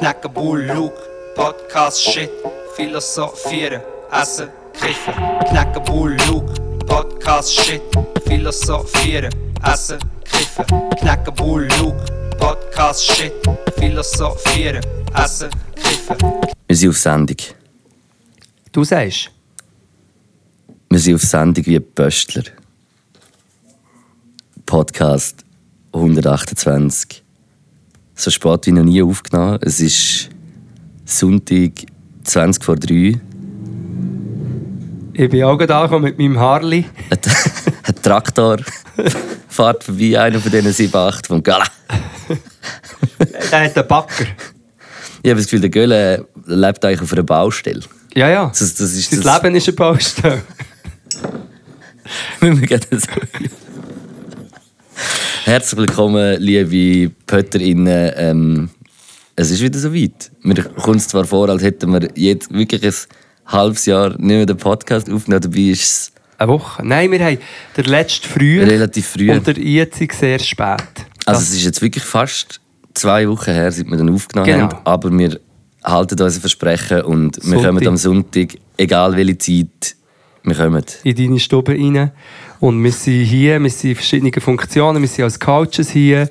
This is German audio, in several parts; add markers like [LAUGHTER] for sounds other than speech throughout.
knacken Bull, Luke, Podcast, Shit, philosophieren, essen, kiffen. Knacken Bull, Luke, Podcast, Shit, philosophieren, essen, kiffen. Knacken Bull, Luke, Podcast, Shit, philosophieren, essen, kiffen. Wir sind auf Sendung. Du sagst. Wir sind auf Sendung wie Pöstler. Podcast 128. So spät wie noch nie aufgenommen. Es ist Sonntag 20 vor 3. Ich bin auch gerade angekommen mit meinem Harley. Ein, [LAUGHS] ein Traktor [LAUGHS] fährt vorbei, einer von diesen 7, 8 vom Gala. Der hat einen Backer. Ich habe das Gefühl, der Gölle lebt eigentlich auf einer Baustelle. Ja, ja. Das, das ist Sein das, Leben ist eine Baustelle. [LAUGHS] Wir gerade so- Herzlich willkommen, liebe PötterInnen. Ähm, es ist wieder soweit. Mir kommt es zwar vor, als hätten wir jetzt wirklich ein halbes Jahr nicht mehr den Podcast aufgenommen. Dabei ist es Eine Woche. Nein, wir haben den letzten früh relativ früh. und der jetzige sehr spät. Also es ist jetzt wirklich fast zwei Wochen her, seit wir den aufgenommen Genau. haben. Aber wir halten unser Versprechen und wir Sonntag. kommen am Sonntag, egal welche Zeit, wir kommen. in deine Stube rein. Und wir sind hier, wir sind in verschiedenen Funktionen, wir sind als Coaches hier.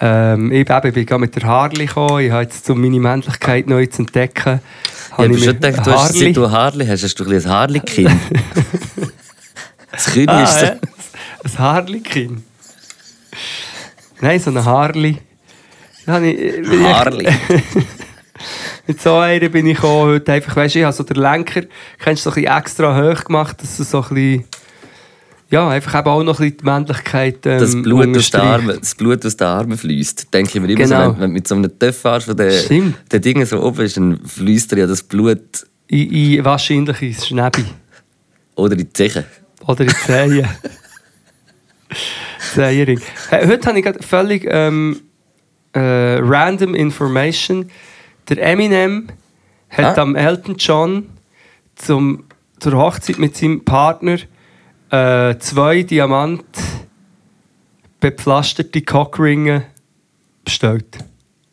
Ähm, ich, eben, ich bin gerade mit der Harley gekommen, ich habe jetzt, um meine Männlichkeit neu zu entdecken, Ich habe habe ich schon gedacht, du hast, seit du Harley hast, hast du ein Harley-Kind. [LAUGHS] das Kind Ah, ist so... ja. Ein Harley-Kind. Nein, so ein Harley. Ich- ich- Harley. [LAUGHS] Mit so einer bin ich gekommen, heute einfach, weißt du, ich habe so den Lenker, kennst du, so ein bisschen extra hoch gemacht, dass es so ein bisschen, ja, einfach eben auch noch ein bisschen die Männlichkeit ähm, das Blut, aus den. Armen, das Blut aus den Armen fließt. Denke ich mir immer Genau. so, wenn, wenn du mit so einem Töpf fährst, wo der, Stimmt. der Ding so oben ist, dann fließt ja das Blut In, in wahrscheinlich ins Schnäbi. oder in die Zeche. Oder in die Zehen. [LAUGHS] Zehenring. Hey, heute habe ich gerade völlig ähm, äh, random Information. Der Eminem hat Ah. am Elton John zum, zur Hochzeit mit seinem Partner äh, zwei Diamant bepflasterte Cockringe bestellt.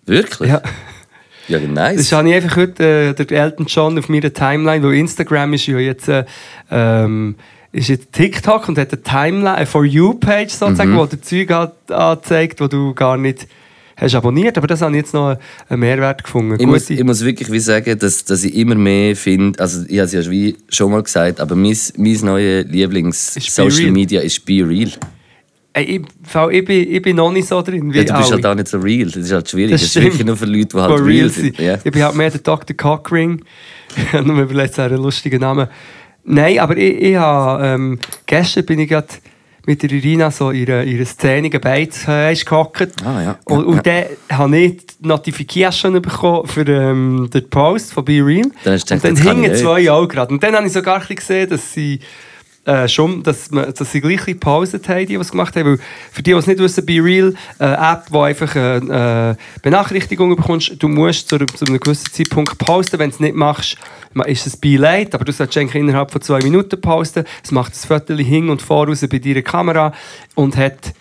Wirklich? Ja. Ja, nice. Das habe ich einfach heute äh, der Elton John auf meiner Timeline, weil Instagram ist ja jetzt, äh, ähm, ist jetzt TikTok und hat eine Timeline, eine For You-Page sozusagen, Mhm. wo der Zeug an- anzeigt, wo du gar nicht hast abonniert. Aber das habe ich jetzt noch einen Mehrwert gefunden. ich, muss, ich muss wirklich wie sagen, dass, dass ich immer mehr finde, also ich habe es ja wie schon mal gesagt, aber mein, mein neues Ist Be Lieblings-Social Real. Media ist Be Real. Ich, ich, bin, ich bin noch nicht so drin wie Ja, du bist alle. halt auch nicht so real, das ist halt schwierig. Das Das, ist wirklich nur für Leute, die halt die real sind. Ja. Ich bin halt mehr der Dr. Cockring. Ich habe [LAUGHS] nur überlegt, einen lustigen Namen. Nein, aber ich, ich habe, ähm, gestern bin ich gerade mit der Irina so ihrer, ihrer Szene Beiz äh, gehockt. Ah, ja. Und, Ja, und dann habe ich die Notification bekommen für ähm, den Post von Be Real. Dann hast du und dann hingen zwei auch gerade. Und dann habe ich sogar gesehen, dass sie äh, schon, dass, man, dass sie gleich gepaustet haben, die, die es gemacht haben. Weil für die, die es nicht wissen, Be Real, eine App, wo einfach äh, äh, Benachrichtigungen bekommst, du musst zu, zu einem gewissen Zeitpunkt posten. Wenn du es nicht machst, ma- ist es Be Late, aber du solltest eigentlich innerhalb von zwei Minuten posten. Es macht das Foto hin und voraus bei deiner Kamera und hat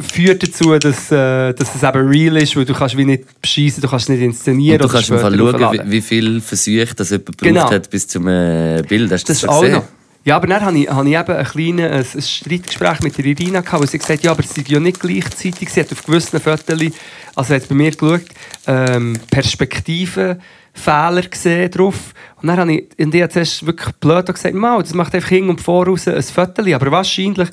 führt dazu, dass, äh, dass es eben real ist, weil du kannst wie nicht bescheissen, du kannst nicht inszenieren Und du kannst später schauen, wie, wie viele Versuche das jemand Genau. hat bis zum äh, Bild. Hast du Das das, ist schon auch gesehen? noch. Ja, aber dann hatte ich, habe ich eben ein kleines ein, Streitgespräch mit der Irina, gehabt, wo sie gesagt hat, ja, aber es sei ja nicht gleichzeitig. Sie hat auf gewissen Fotos, also hat bei mir geschaut, ähm, Perspektivenfehler gesehen drauf. Und dann habe ich, ich habe zuerst wirklich blöd gesagt, Mau, das macht einfach hin und voraus ein Foto. Aber wahrscheinlich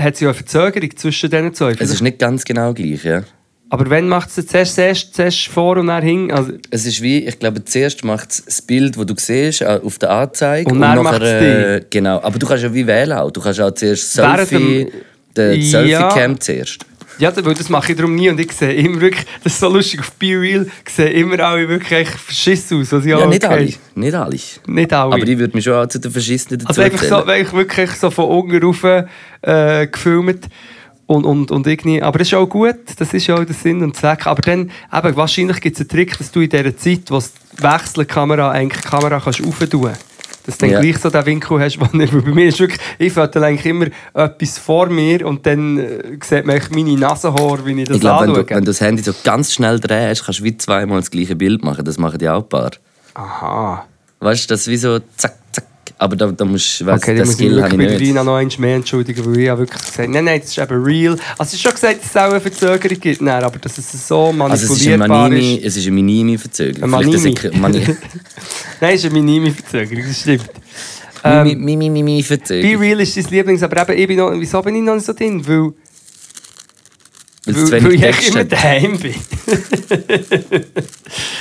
hat es ja eine Verzögerung zwischen diesen zwei. Es ist nicht ganz genau gleich, ja. Aber wenn macht es zuerst, zuerst, zuerst vor und dann hin? Also, Es ist wie, ich glaube, zuerst macht es das Bild, das du siehst, äh, auf der Anzeige. Und dann nachher, macht's äh, Genau, aber du kannst ja wie wählen auch. Du kannst auch zuerst Selfie, Ja. Selfie-Cam zuerst. Ja, weil das mache ich darum nie und ich sehe immer wirklich, das ist so lustig, auf Be Real sehen immer alle wirklich verschissen aus. Also, ja, Ja, nicht alle. Nicht alle. Nicht alle. Aber ich würde mich schon auch zu den Verschissenen dazu also einfach so, ich wirklich so von unten rauf äh, gefilmt und, und, und irgendwie, aber das ist auch gut, das ist auch der Sinn und Zweck. Aber dann, eben, wahrscheinlich gibt es einen Trick, dass du in dieser Zeit, wo es wechseln Kamera, eigentlich die Kamera kannst aufentun. Dass du dann Ja. gleich so den Winkel hast, [LAUGHS] wo nicht, bei mir ist wirklich, ich fotografiere eigentlich immer etwas vor mir und dann äh, sieht man meine Nasenhaare, wie ich das Ich glaube, wenn anschaue. du, wenn du das Handy so ganz schnell drehst, kannst du wie zweimal das gleiche Bild machen. Das machen die auch ein paar. Aha. Weißt du, das ist wie so zack, zack. Aber da, da musst du, weißt, Okay, ich Skill habe ich nicht. Rina noch einmal mehr entschuldigen, weil ich habe wirklich gesagt nein, nein, das ist eben real. Also es ist schon gesagt, dass es auch eine Verzögerung gibt, nein, aber dass es so Also es ist manipulierbar Manimi, es ist eine Minimi-Verzögerung. Manimi. das ist Mani [LAUGHS] Nein, es ist eine minime Verzögerung, das stimmt. Ähm, Mimi, Mimi, Mimi, Be. Real ist dein Lieblings, aber eben, ich bin noch, wieso bin ich noch nicht so drin? Weil, Weil weil, ich immer daheim bin. [LAUGHS]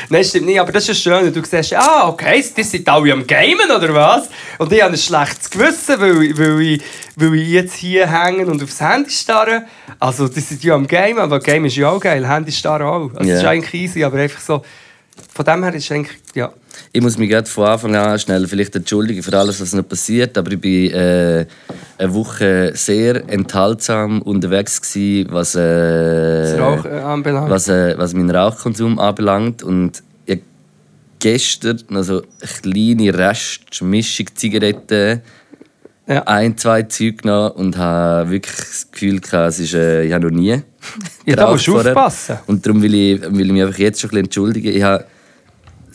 Nein, stimmt nicht, aber das ist schön. Du siehst, ah, okay, die sind alle am Gamen, oder was? Und ich habe ein schlechtes Gewissen, weil, ich- weil, ich, weil ich jetzt hier hängen und aufs Handy starre. Also, die sind ja am Gamen, aber Game ist ja auch geil, Handy starren auch. Also, das ist eigentlich easy, aber einfach so... Von dem her ist es eigentlich, ja... Ich muss mich gerade von Anfang an schnell vielleicht entschuldigen für alles, was noch passiert, aber ich bin äh, eine Woche sehr enthaltsam unterwegs gewesen, was, äh, äh, was, äh, was meinen Rauchkonsum anbelangt und ich gestern noch so eine kleine Restmischung Zigaretten, Ja. ein, zwei Züge genommen und habe wirklich das Gefühl gehabt, es ist, äh, ich habe noch nie [LAUGHS] Ja, da musst du aufpassen. Und darum will ich, will ich mich einfach jetzt schon ein bisschen entschuldigen. Ich habe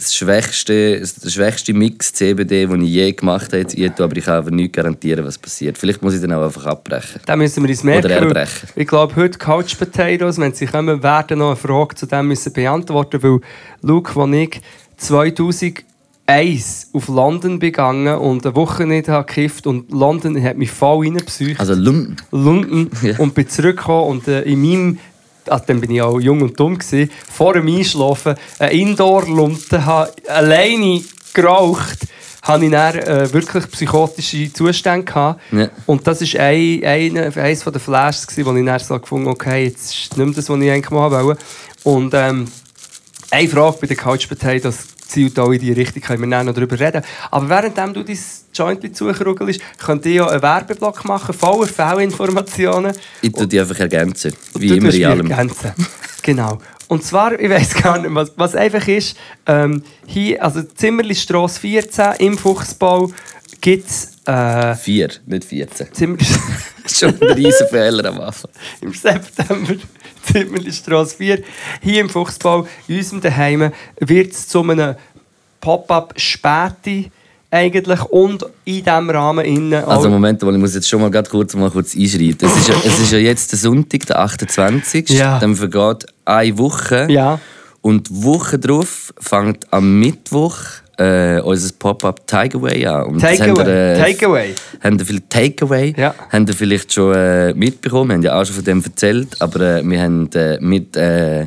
das schwächste, der schwächste Mix CBD, den ich je gemacht habe, jetzt aber ich kann aber nicht garantieren, was passiert. Vielleicht muss ich dann auch einfach abbrechen. Da müssen wir uns merken. Oder erbrechen. Ich glaube, heute Couch Potatoes, wenn sie kommen, werden noch eine Frage zu dem müssen beantworten weil Luke, als ich 2001 auf London begangen und eine Woche nicht gekifft und London hat mich voll reingepsycht. Also Lumpen. London [LAUGHS] Ja. und bin zurückgekommen und äh, in meinem also dann bin ich auch jung und dumm gewesen, vor dem Einschlafen eine Indoor-Lumpe habe alleine geraucht, habe ich dann äh, wirklich psychotische Zustände gehabt. Ja. Und das war ein, ein, eines der Flashes, gewesen, wo ich dann so gefunden habe, okay, jetzt ist nicht mehr das, was ich eigentlich mal wollte. Und ähm, eine Frage bei den Couch Potatoes zielt auch in die Richtung, können wir dann noch darüber reden. Aber währenddem du dein Jointli zuchruggelst, könnt ihr ja einen Werbeblock machen, voller Fehlinformationen. Ich tue die einfach ergänzen. Wie immer in allem. ergänzen. genau. Und zwar, ich weiß gar nicht, was, was einfach ist, ähm, hier, also Zimmerlistrasse 14 im Fuchsbau gibt es äh, Vier, nicht 14. Zimmer [LAUGHS] Schon ein riesen Fehler am Anfang. im September, [LAUGHS] Zimmerlistrasse 4, hier im Fuchsbau, in unserem Daheim, wird es zu einem Pop-up Späti eigentlich und in diesem Rahmen innen Also Moment ich muss jetzt schon mal, kurz, mal kurz einschreiten. Es ist, ja, es ist ja jetzt der Sonntag, der 28. Ja. Dann vergeht eine Woche. Ja. Und die Woche drauf fängt am Mittwoch äh, unser Pop-up Takeaway an. Takeaway, äh, Takeaway. Habt ihr vielleicht Takeaway? Ja. Habt ihr vielleicht schon äh, mitbekommen? Wir haben ja auch schon von dem erzählt. Aber äh, wir haben äh, mit äh,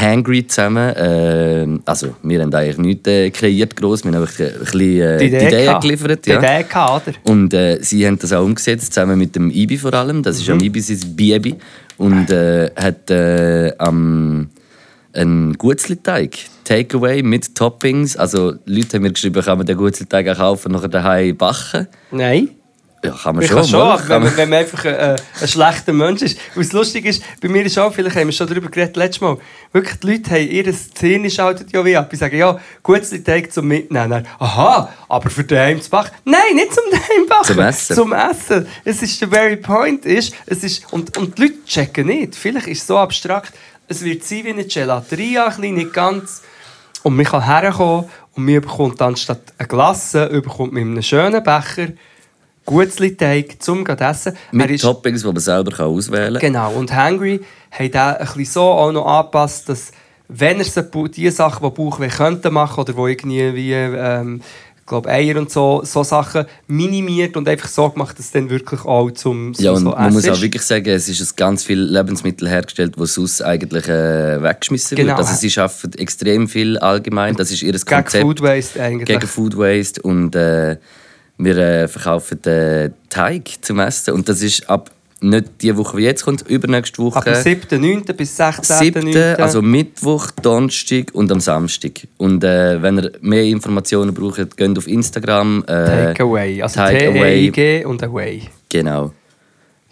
Hangry zusammen, also wir haben eigentlich nichts kreiert gross, wir haben einfach ein bisschen die Idee, gehabt. geliefert. Die ja. Idee gehabt, oder? Und sie haben das auch umgesetzt, zusammen mit dem Ibi vor allem. Das ist am Ibi sein Baby. Und hat am einen Gutzli-Teig. Takeaway mit Toppings. Also Leute haben mir geschrieben, kann man den Gutzli-Teig auch kaufen und nachher daheim backen. Nein. Ja, kann man Ich schon. kann schon, mal. Kann wenn, man- wenn man einfach ein, ein schlechter Mensch ist. Und das Lustige ist, bei mir ist auch, vielleicht haben wir schon darüber geredet letztes Mal, wirklich die Leute haben ihre Szene schaltet ja wie ab. Die sagen, ja, gutes Teig zum Mitnehmen. Dann, Aha, aber für daheim zu backen? Nein, nicht zum [LAUGHS] daheim backen. Zum Essen. Zum Essen. Es ist der very point. Ist, es ist, und, und die Leute checken nicht. Vielleicht ist es so abstrakt, es wird sein wie eine Gelateria, ein nicht ganz. Und man kann herkommen und man bekommt anstatt eine Glasse, bekommt man in einem schönen Becher Gutzli-Teig zum gleich essen. Mit ist- Toppings, die man selber auswählen kann. Genau, und Hungry hat auch ein bisschen so auch noch angepasst, dass wenn er die Sachen, die Bauchweh könnte machen oder wo irgendwie wie, ähm, glaube Eier und so, so Sachen minimiert und einfach so gemacht, dass es dann wirklich auch zum, zum Ja, und so man muss auch wirklich sagen, es ist ganz viel Lebensmittel hergestellt, die sonst eigentlich äh, weggeschmissen Genau. wird. Also sie schaffen extrem viel allgemein. Das ist ihr gegen Konzept. Food Waste eigentlich. gegen Food Waste und äh, wir äh, verkaufen den Teig zum Essen und das ist ab nicht die Woche, die jetzt kommt, übernächste Woche. Ab dem 7.9. bis 16.9. 7., also Mittwoch, Donnerstag und am Samstag. Und äh, wenn ihr mehr Informationen braucht, geht auf Instagram. Äh, Takeaway, also. T-E-I-G und Away. Genau.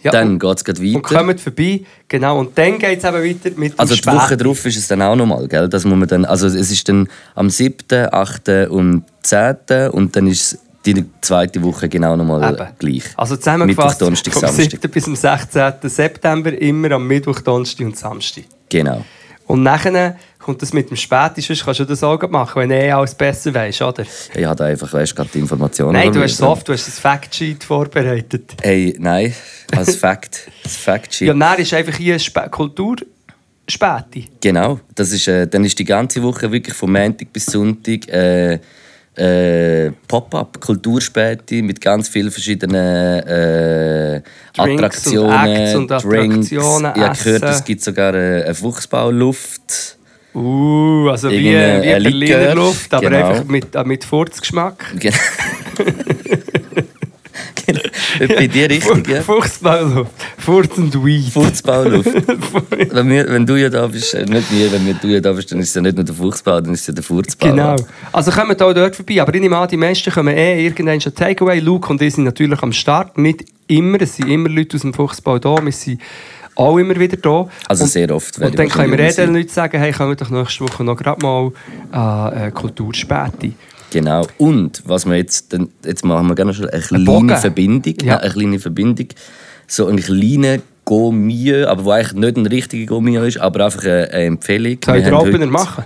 Ja, Dann geht es gleich und weiter. kommt vorbei, genau, und dann geht es eben weiter mit Also dem die Woche Späti. drauf ist es dann auch nochmal, gell? Das muss man dann, also es ist dann am 7., 8. und 10. und dann ist es die zweite Woche genau nochmal gleich. Also zusammengefasst, Mittwoch, Donnerstag, vom Samstag. 7. bis zum 16. September immer am Mittwoch, Donnerstag und Samstag. Genau. Und nachher kommt das mit dem Späti, sonst kannst du das auch machen, wenn du eh alles besser weißt, oder? Ich habe einfach, weißt gerade die Informationen. Nein, du hast oft, du hast ein Factsheet vorbereitet. Hey, nein, als [LAUGHS] Fact. Das Fact-Sheet. Ja, dann ist einfach hier Spä Kulturspäti. Genau, das ist, äh, dann ist die ganze Woche wirklich von Montag bis Sonntag äh, äh, Pop-up, Kulturspäti mit ganz vielen verschiedenen äh, Drinks Attraktionen, und und Drinks. Attraktionen, Ich habe gehört, es gibt sogar eine Fuchsbauluft. Uh, also wie, wie Berliner Luft, aber genau. einfach mit, äh, mit Furzgeschmack. Genau. Bei dir richtig, ja? Fuchsbauluft. Furz und Weed. Fuchsbauluft. [LAUGHS] wenn, wir, wenn du ja da bist, äh, nicht wir, wenn wir, du ja da bist, dann ist es ja nicht nur der Fuchsbau, dann ist es ja der Furzbau. Genau. Also kommen auch dort vorbei. Aber ich nehme an, die meisten kommen eh irgendwann schon Takeaway. Luke und ich sind natürlich am Start. Nicht immer. Es sind immer Leute aus dem Fuchsbau da. Wir sind auch immer wieder da. Also und, sehr oft. Und dann können wir eh den. Leuten sagen, hey, kommen doch nächste Woche noch gerade mal äh, Kulturspäti. Genau. Und was wir jetzt, dann, jetzt machen wir gerne schon eine kleine Bogen. Verbindung. Ja. Nein, eine kleine Verbindung. So eine kleine Gourmet, aber wo eigentlich nicht ein richtiger Gourmet ist, aber einfach eine, eine Empfehlung. Soll ich den Opener machen?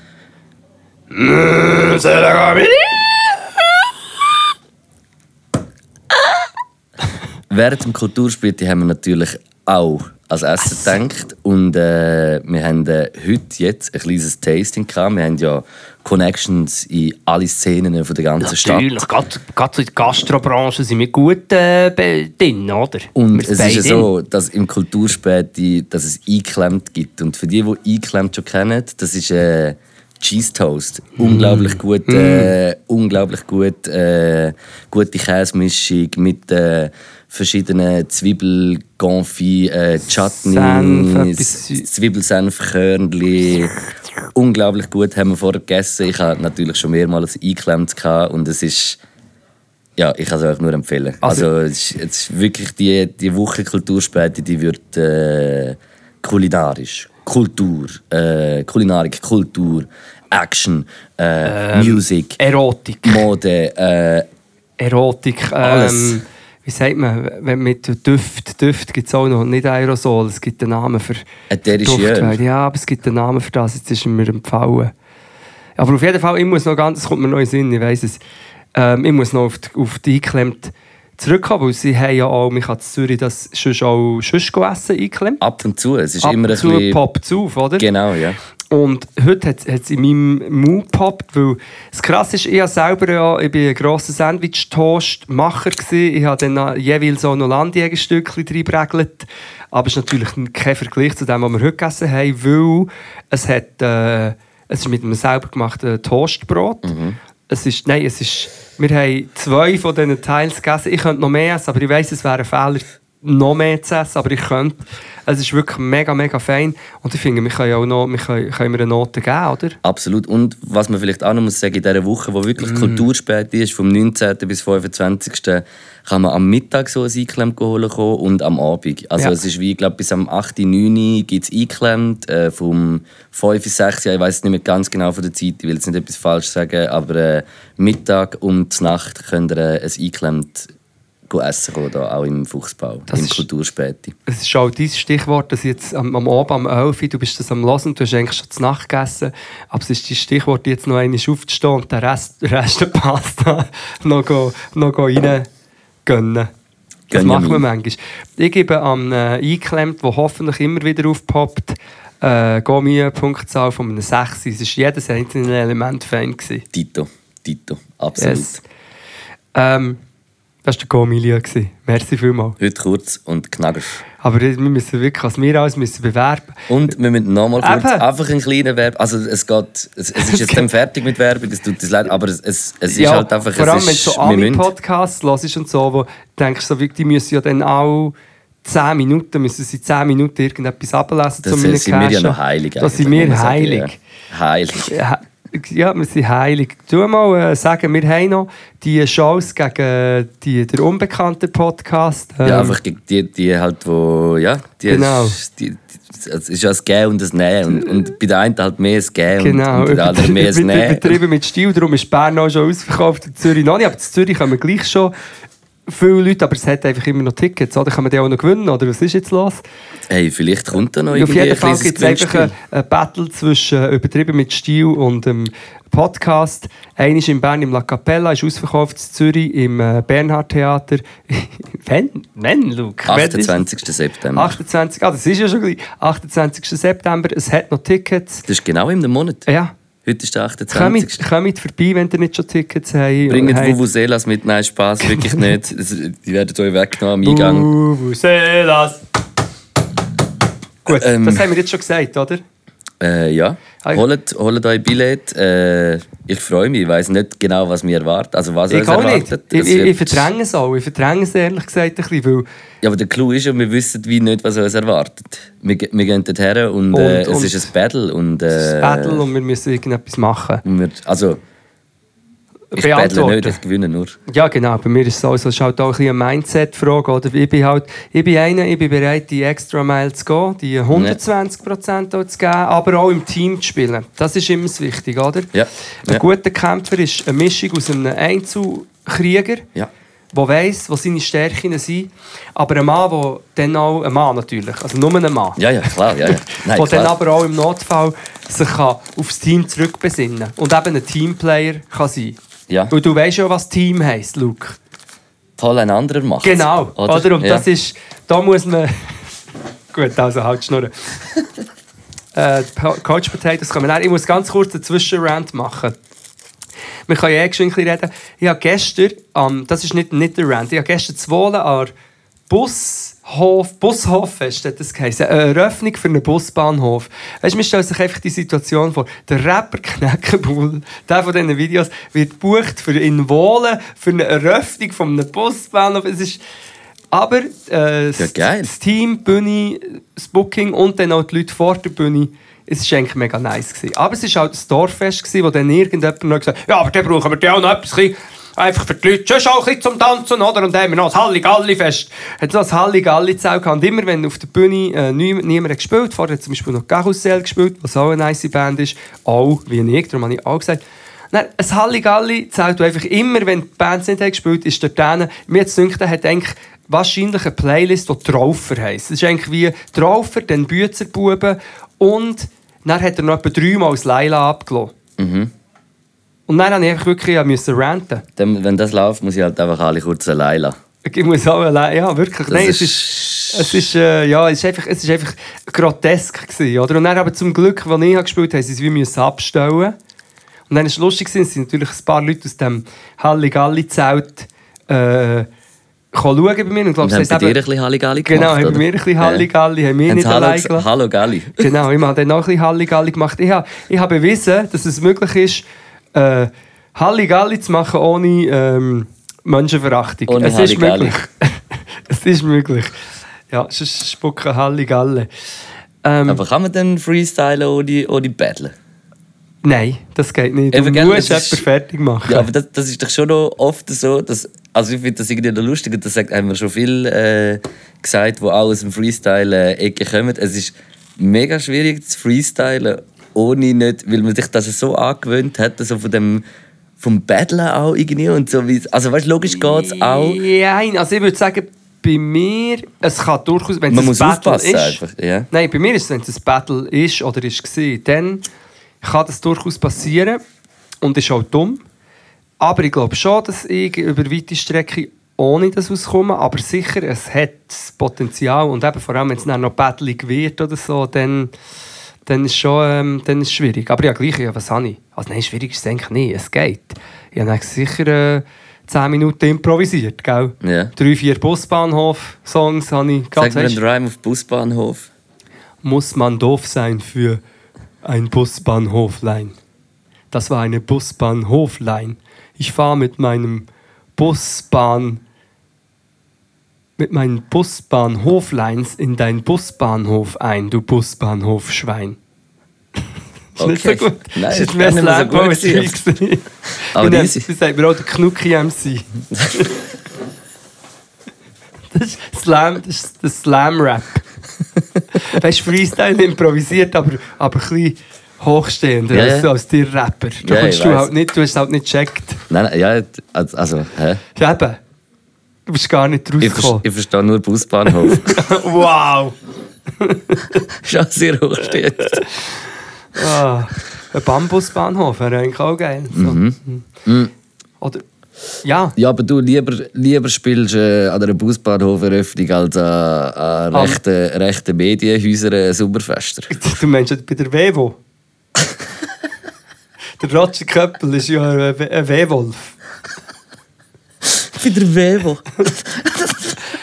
Während dem Kulturspiel haben wir natürlich auch als Essen gedacht. Und äh, wir haben äh, heute jetzt ein kleines Tasting gehabt. Wir haben ja Connections in alle Szenen von der ganzen Stadt. Natürlich, gerade, in der Gastrobranche sind wir gut äh, drin, oder? Und Wir es ist ja so, dass im Kulturspäti, dass es eingeklemmt gibt. Und für die, die eingeklemmt schon kennen, das ist äh, Cheese Toast. Unglaublich gut, äh, unglaublich gut, äh, gute Käsemischung mit äh, verschiedenen Zwiebel, Confit, äh, Sü- Zwiebelsenfkörnli. Unglaublich gut haben wir vorher gegessen. Ich hatte natürlich schon mehrmals eingeklemmt und es ist ja, ich kann es euch nur empfehlen. Also- Also, es, ist, es ist wirklich die, die Woche Kulturspäte, die wird äh, kulinarisch, Kultur, äh, Kulinarik, Kultur, Action, äh, Ähm, Music, Erotik. Mode, äh, Erotik. Alles. Ähm, wie sagt man, wenn mit Düft, Düft gibt es auch noch, nicht Aerosol, es gibt einen Namen für. Öl. Ja, aber es gibt einen Namen für das, jetzt ist mir empfohlen. Aber auf jeden Fall, ich muss noch ganz, das kommt mir noch in den Sinn, ich weiss es, ähm, ich muss noch auf die, auf die eingeklemmt zurückkommen, weil sie haben ja auch, kann in Zürich das sonst auch sonst essen eingeklemmt. ab und zu. Es ist Ab immer ein und zu bisschen. poppt es auf, oder? Genau, ja. Und heute hat es in meinem Mund gepoppt, weil das Krasse ist, ich, selber ja, ich bin ein grosser Sandwich-Toast-Macher. gewesen. Ich habe dann jeweils auch noch Landjägerstückchen reingebregelt. Aber es ist natürlich kein Vergleich zu dem, was wir heute gegessen haben, weil es, hat, äh, es ist mit einem selber gemachten Toastbrot. Es ist, nein, es ist, wir haben zwei von diesen Teilen gegessen. Ich könnte noch mehr essen, aber ich weiss, es wäre ein Fehler, noch mehr zu essen, aber ich könnte. Es ist wirklich mega, mega fein. Und ich finde, wir können auch noch wir können, können wir eine Note geben, oder? Absolut. Und was man vielleicht auch noch muss sagen, in dieser Woche, wo Mm. wirklich Kulturspät ist, vom 19. bis 25. kann man am Mittag so ein Einklemm holen kommen und am Abend. Also Ja. es ist wie, ich glaube, bis am 8., 9. gibt es Einklemmt, äh, vom 5 bis 6. Ich weiß nicht mehr ganz genau von der Zeit, ich will jetzt nicht etwas falsch sagen, aber äh, Mittag und Nacht könnt ihr äh, ein Einklemmt essen da, auch im Fuchsbau, Das im ist- Kulturspäti. Es ist auch dein Stichwort, dass jetzt am, am Abend, am 11 Uhr, du bist das am Hören, du hast eigentlich schon zu Nacht gegessen, aber es ist dein Stichwort, jetzt noch einmal aufzustehen und den Rest, den [LAUGHS] Rest der Pasta noch, go, noch go rein gönnen. Das machen wir manchmal. Ich gebe am äh, eingeklemmt, der hoffentlich immer wieder aufpoppt, äh, gehe mir Punktzahl von einem 6. Es war jedes einzelne Element fein. Gewesen. Tito, Tito, absolut. Yes. Ähm, das war der Gomilia. Merci vielmals. Heute kurz und knackig. Aber wir müssen wirklich, als wir alles müssen bewerben. Und wir müssen nochmal kurz Eben. einfach einen kleinen Werbung. Also es geht, es, es ist jetzt [LAUGHS] dann fertig mit Werbung, es tut uns leid, aber es, es, es ist halt einfach, vor allem, wenn du so Ami-Podcasts hörst und so, wo du denkst, so, die müssen ja dann auch 10 Minuten, müssen sie 10 Minuten irgendetwas ablesen das sind wir ja noch heilig. Das sind wir heilig. Ja. Heilig. Ja, Ja, wir sind heilig. Du mal äh, sagen, wir haben noch die Shows gegen die, den unbekannten Podcast. Ja, Ähm, einfach gegen die, die halt, wo, ja, die, Genau. die, die, es ist ja das Gehen und das Nehmen. Und, und bei der einen halt mehr das Gehen Genau, und, bei der anderen mehr das über- Nehmen. übertrieben mit Stil. Darum ist Bern auch schon ausverkauft und Zürich noch nicht. Aber in Zürich kommen gleich schon viele Leute, aber es hat einfach immer noch Tickets. Oder kann man die auch noch gewinnen? Oder was ist jetzt los? Hey, vielleicht kommt da noch Auf irgendwie jeden ein Fall gibt es einfach ein, Battle zwischen äh, Übertrieben mit Stil und dem Podcast. Einer ist in Bern im La Capella, ist ausverkauft in Zürich im äh, Bernhard Theater. [LAUGHS] Wann? Wann, Luke? Wann ist- 28. September. 28. Ah, das ist ja schon gleich. 28. September. Es hat noch Tickets. Das ist genau in einem Monat. Ja. Heute ist der Kommt, 28. kommt vorbei, wenn ihr nicht schon Tickets habt. Bringt Vuvuzelas mit, nein, Spaß, wirklich [LAUGHS] nicht. Die werden euch weggenommen am Eingang. Vuvuzelas. Gut, Ähm. das haben wir jetzt schon gesagt, oder? Äh, ja, holt, holt euch Billett. Äh, ich freue mich, ich weiß nicht genau, was mir erwartet. Also was Ich auch nicht. Ich, Es ich, ich verdränge es auch. Ich verdränge es ehrlich gesagt ein bisschen, weil Ja, aber der Clou ist ja, wir wissen wie nicht, was uns erwartet. Wir, wir gehen dorthin und, äh, Und- es und- ist ein Battle. Und, äh, es ist ein Battle und wir müssen irgendetwas machen. wir, also, ich Beantworten. nicht, ich gewinne nur. Ja, genau. Bei mir ist es so, es ist halt auch ein bisschen eine Mindset-Frage. Oder? Ich bin halt, ich bin einer, ich bin bereit, die extra Mile zu gehen, die 120% auch zu geben, aber auch im Team zu spielen. Das ist immer das Wichtige, oder? Ja. Ein Ja. guter Kämpfer ist eine Mischung aus einem Einzelkrieger, Ja. der weiss, was seine Stärken sind, aber ein Mann, der dann auch, ein Mann natürlich, also nur ein Mann, Ja, ja, klar. Ja, ja. [LAUGHS] Nein, der dann aber auch im Notfall sich kann aufs Team zurückbesinnen kann und eben ein Teamplayer kann sein Ja. Und du weißt ja, was Team heisst, Luke. Toll ein anderer macht. Genau, oder? Oder? Und ja. das ist, da muss man... [LAUGHS] Gut, also halt schnurren. [LAUGHS] äh, Coach Potatoes kommen. Nein, ich muss ganz kurz einen Zwischenrand machen. Wir können ja eh ein bisschen reden. Ich habe gestern, ähm, das ist nicht, nicht der Rand, ich habe gestern zu Wohlen an der Bushof, Bushoffest hat das geheißen, eine Eröffnung für einen Busbahnhof. Weißt du, man stellt sich einfach die Situation vor, der Rapper Kneckenbull, der von diesen Videos, wird gebucht für in Wohlen für eine Eröffnung von einem Busbahnhof. Es ist, aber äh, das, geil. das Team, die Bühne, das Booking und dann auch die Leute vor der Bühne, es war eigentlich mega nice. Gewesen. Aber es war auch das Dorffest, gewesen, wo dann irgendjemand noch gesagt hat, ja, aber dann brauchen wir ja auch noch etwas, einfach für die Leute, sonst auch ein zum Tanzen, oder? Und dann haben wir noch das Halligalli-Fest. Hat noch das Halligalli-Zelt gehabt. Und immer, wenn auf der Bühne äh, nie, niemand hat gespielt vorher hat zum Beispiel noch Karussell gespielt, was auch eine nice Band ist, auch, wie ich, darum habe ich auch gesagt, Nein, ein Halligalli zählt einfach immer, wenn die Bands nicht haben gespielt ist dort hinten. Mir jetzt dünkt, hat eigentlich wahrscheinlich eine Playlist, die Traufer heisst. Es ist eigentlich wie Traufer, dann Büzerbuben und dann hat er noch etwa dreimal das Leila abgelassen. Und dann musste ich einfach wirklich ja, müssen ranten. Dann, wenn das läuft, muss ich halt einfach alle kurz allein lassen. Ich muss auch allein, ja, wirklich. Das Nein, es ist- es ist, äh, ja, es ist einfach, es ist einfach grotesk gewesen, oder? Und dann aber zum Glück, als ich gespielt habe, haben sie es wie müssen abstellen. Und dann war es lustig, gewesen, sind natürlich ein paar Leute aus dem Halligalli-Zelt äh, schauen bei mir. Und, ich glaube, Und haben bei dir ein bisschen Halligalli Genau, gemacht, haben bei mir ein bisschen Halligalli, haben mich nicht allein gelassen. Hallo Galli. Genau, ich habe dann auch ein bisschen Halligalli gemacht. Ich habe, ich habe bewiesen, dass es möglich ist, äh, Halligalli zu machen ohne ähm, Menschenverachtung. Ohne es ist möglich. [LAUGHS] es ist möglich. Ja, sonst spucken Halligalle. Ähm, Aber kann man dann freestylen ohne, ohne Battlen? nein, das geht nicht. Du Eben, musst ist- jemanden fertig machen. Ja, aber das, das ist doch schon noch oft so, dass, also ich finde das irgendwie noch lustig und das sagt, haben wir schon viel äh, gesagt, wo auch aus dem Freestyle-Ecke kommen. Es ist mega schwierig zu freestylen, ohne nicht, weil man sich das so angewöhnt hat, so von dem vom Battlen auch irgendwie und so wie, also weißt, logisch geht es auch. Nein, also ich würde sagen, bei mir, es kann durchaus, wenn es Man ein muss Battle aufpassen ist, einfach, ja. Nein, bei mir ist es, wenn es ein Battle ist oder ist war, dann kann das durchaus passieren und ist auch dumm. Aber ich glaube schon, dass ich über weite Strecke ohne das auskomme. Aber sicher, es hat das Potenzial und eben vor allem, wenn es dann noch battlig wird oder so, dann, dann ist schon ähm, dann ist es schwierig. Aber ja, gleich, ja, was habe ich? Also nein, schwierig ist es eigentlich nicht, es geht. Ich habe sicher äh, 10 Minuten improvisiert, gell? Ja. Drei, vier Busbahnhof-Songs habe ich Sag ganz mir einen Rhyme auf Busbahnhof. muss man doof sein für ein Busbahnhoflein. Das war eine Busbahnhoflein. Ich fahre mit meinem Busbahn mit meinen Busbahnhofleins in dein Busbahnhof ein, du Busbahnhofschwein. [LAUGHS] Ist nicht so Okay. gut. Nein, ist ist mehr so Slam gut Poetry. gewesen. gewesen. Aber. Wir sagen mir auch der Knucki MC. [LAUGHS] das ist Slam, das ist der Slam-Rap. weißt du, Freestyle improvisiert, aber, aber ein bisschen hochstehender Ja, als, ja. als der Rapper. Da Ja, kommst du halt nicht, du hast es halt nicht gecheckt. Nein, nein, ja, also, also hä? Ja, eben. Du bist gar nicht Ich, rausgekommen. ich verstehe nur Busbahnhof. [LAUGHS] wow! [LAUGHS] Schon sehr hochstehend. Ah, ein Bambusbahnhof wäre eigentlich auch geil. So. Mhm. Oder, ja, Ja, aber du lieber, lieber spielst äh, an einer Busbahnhoferöffnung als an, an Am- rechten, rechten Medienhäusern Sommerfester. [LAUGHS] du meinst bei der Wevo. der Roger Köppel ist ja ein Wehwolf. Bei der Wevo. [LAUGHS]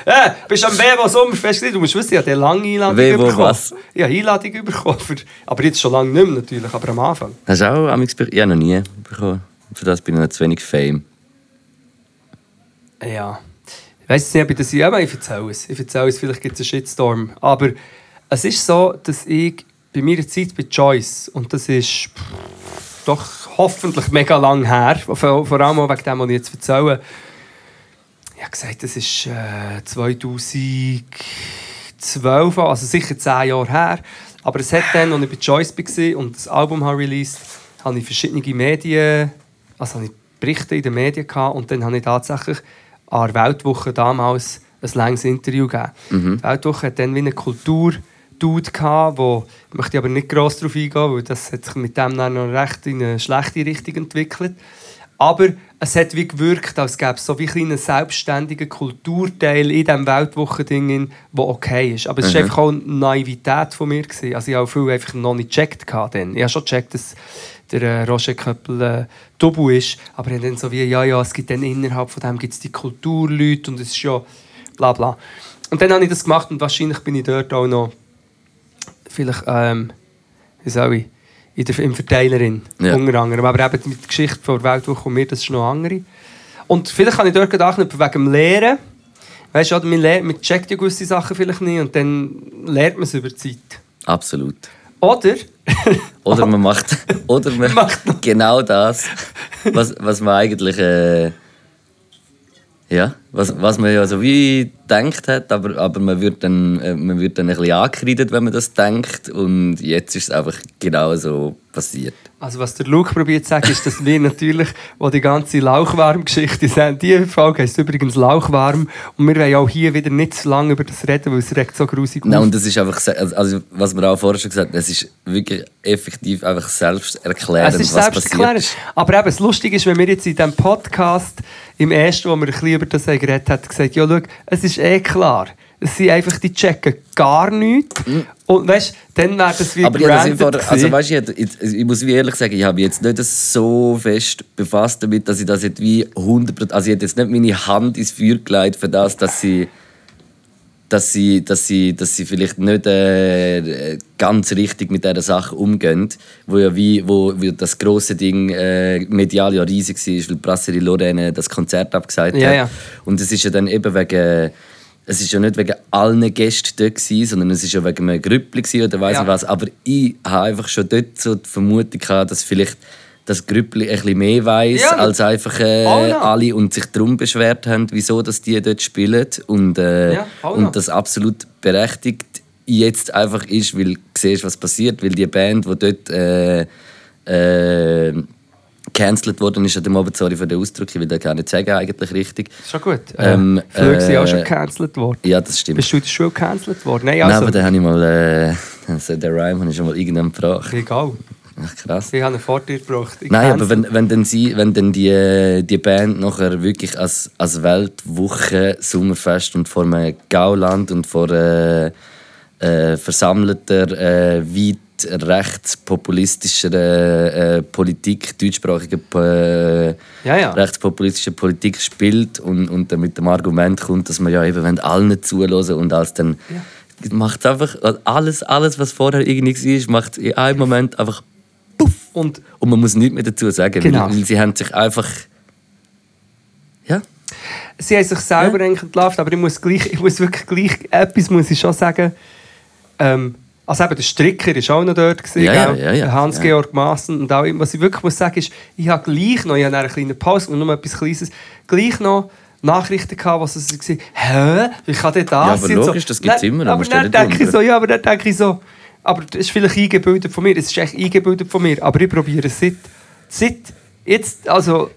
Äh, bist am Wevo Sommerfest gewesen? Du musst wissen, ich habe eine lange Einladung Wevo bekommen. was? Ich habe Einladung bekommen. Für, aber jetzt schon lange nicht mehr natürlich, aber am Anfang. Hast du auch amigs be- Ja, noch nie bekommen. Für das bin ich noch zu wenig Fame. Ja. Ich weiß nicht, ob ich das ich erzähle es. Ich erzähle es, vielleicht gibt es einen Shitstorm. Aber es ist so, dass ich bei meiner Zeit bei Choice, und das ist doch hoffentlich mega lang her, vor, vor allem auch wegen dem, was ich jetzt erzähle, ich habe gesagt, das ist äh, 2012, also sicher 10 Jahre her. Aber es hat dann, als ich bei Choice war und das Album habe released, habe ich verschiedene Medien, also habe ich Berichte in den Medien gehabt und dann habe ich tatsächlich an der Weltwoche damals ein langes Interview gegeben. Die Weltwoche hat dann wie eine Kultur Dude gehabt, wo ich möchte aber nicht gross darauf eingehen, weil das hat sich mit dem dann noch recht in eine schlechte Richtung entwickelt. Aber es hat wie gewirkt, als gäbe es so wie einen selbstständigen Kulturteil in diesem Weltwochending, der okay ist. Aber es war einfach auch eine Naivität von mir. Gewesen. Also ich habe auch viel einfach noch nicht gecheckt. Dann. Ich habe schon gecheckt, dass der äh, Roger Köppel äh, Tobu ist. Aber ich habe dann so wie, ja, ja, es gibt dann innerhalb von dem gibt's die Kulturleute und es ist ja bla bla. Und dann habe ich das gemacht und wahrscheinlich bin ich dort auch noch vielleicht, ähm, wie soll ich, in der, im Verteilerin, Ja. unter anderem. Aber eben mit der Geschichte von der Weltwoche und mir, das ist noch andere. Und vielleicht kann ich dort gedacht, wegen dem Lehren, weißt du, man, lernt, man checkt ja gewisse Sachen vielleicht nicht und dann lernt man es über die Zeit. Absolut. Oder, [LAUGHS] Oder man macht, [LAUGHS] oder man macht genau das, was, was man eigentlich. Äh, ja, was, was man ja so wie gedacht hat, aber, aber man wird dann, äh, man wird dann ein bisschen angekreidet, wenn man das denkt. Und jetzt ist es einfach genau so passiert. also was der Luke probiert zu sagen, ist, dass wir natürlich, wo die ganze Lauchwarm-Geschichte sind, die Folge heisst übrigens Lauchwarm und wir wollen auch hier wieder nicht zu lange über das reden, weil es regt so grusig Nein, auf. und das ist einfach, se- also was wir auch vorher schon gesagt haben, es ist wirklich effektiv einfach selbsterklärend, Es ist was selbsterklärend. passiert. Aber eben, das Lustige ist, wenn wir jetzt in diesem Podcast, im ersten, wo wir ein bisschen über das haben geredet haben, gesagt ja, schau, es ist eh klar. Es sind einfach, die checken gar nichts. Und weißt du, dann wäre das wie Mhm. Aber das granted einfach, also weißt, ich, ich, ich muss wie ehrlich sagen, ich habe mich jetzt nicht so fest befasst damit, dass ich das jetzt wie 100%, also ich hätte jetzt nicht meine Hand ins Feuer gelegt für das, dass sie dass sie, dass sie, dass sie vielleicht nicht äh, ganz richtig mit dieser Sache umgehen, wo ja wie, wo, wie das große Ding äh, medial ja riesig war, weil Brasserie Lorraine das Konzert abgesagt Ja, hat. ja. Und es ist ja dann eben wegen es ist ja nicht wegen allen Gästen dort gewesen, sondern es ist ja wegen einem Grüppli oder weiß Ja. ich was. Aber ich habe einfach schon dort so die Vermutung gehabt, dass vielleicht das Grüppli ein bisschen mehr weiß Ja, als einfach äh, alle und sich darum beschwert haben, wieso dass die dort spielen und, äh, Ja, und das absolut berechtigt jetzt einfach ist, weil du siehst, was passiert, weil die Band, die dort äh, äh, gecancelt worden ist, an dem Abend, sorry für den Ausdruck, ich will das gar nicht sagen, eigentlich richtig. Schon gut. Ähm, Ähm, Flüge sind auch äh, schon gecancelt worden. Ja, das stimmt. Bist du in der Schule gecancelt worden? Nein, Nein, also, aber den habe ich mal, äh, [LAUGHS] also den Rhyme habe ich schon mal irgendwann gebracht. egal. Ach, krass. Ich habe einen Vorteil gebracht. Ich Nein, aber wenn, wenn, dann sie, wenn dann die, die Band nachher wirklich als, als Weltwoche Sommerfest und vor einem Gauland und vor äh, äh, versammelter, äh, weit rechtspopulistischer äh, Politik, deutschsprachiger äh, Ja, ja. rechtspopulistischer Politik spielt und, und dann mit dem Argument kommt, dass man ja eben wenn allen zuhören und als dann macht einfach alles, alles, was vorher irgendwie war, macht in einem Moment einfach Und und man muss nichts mehr dazu sagen, Genau. weil, weil sie haben sich einfach... Ja, sie haben sich selber eigentlich entlarvt, aber ich muss, gleich, ich muss wirklich gleich etwas muss ich schon sagen. Ähm, Also eben, der Stricker war auch noch dort. Gewesen, Ja, ja, ja, ja. Hans-Georg Maassen. Und auch, was ich wirklich muss sagen ist, ich habe gleich noch, ich habe eine kleine Pause und nur etwas Kleines, gleich noch Nachrichten gehabt, was es war. Hä? Wie kann der das Ja, aber sein? logisch, das gibt's Dann- immer, da Aber dann denke ich so, ja, aber dann denke ich so, aber das ist vielleicht eingebildet von mir, es ist echt eingebildet von mir, aber ich probiere es seit, seit jetzt, also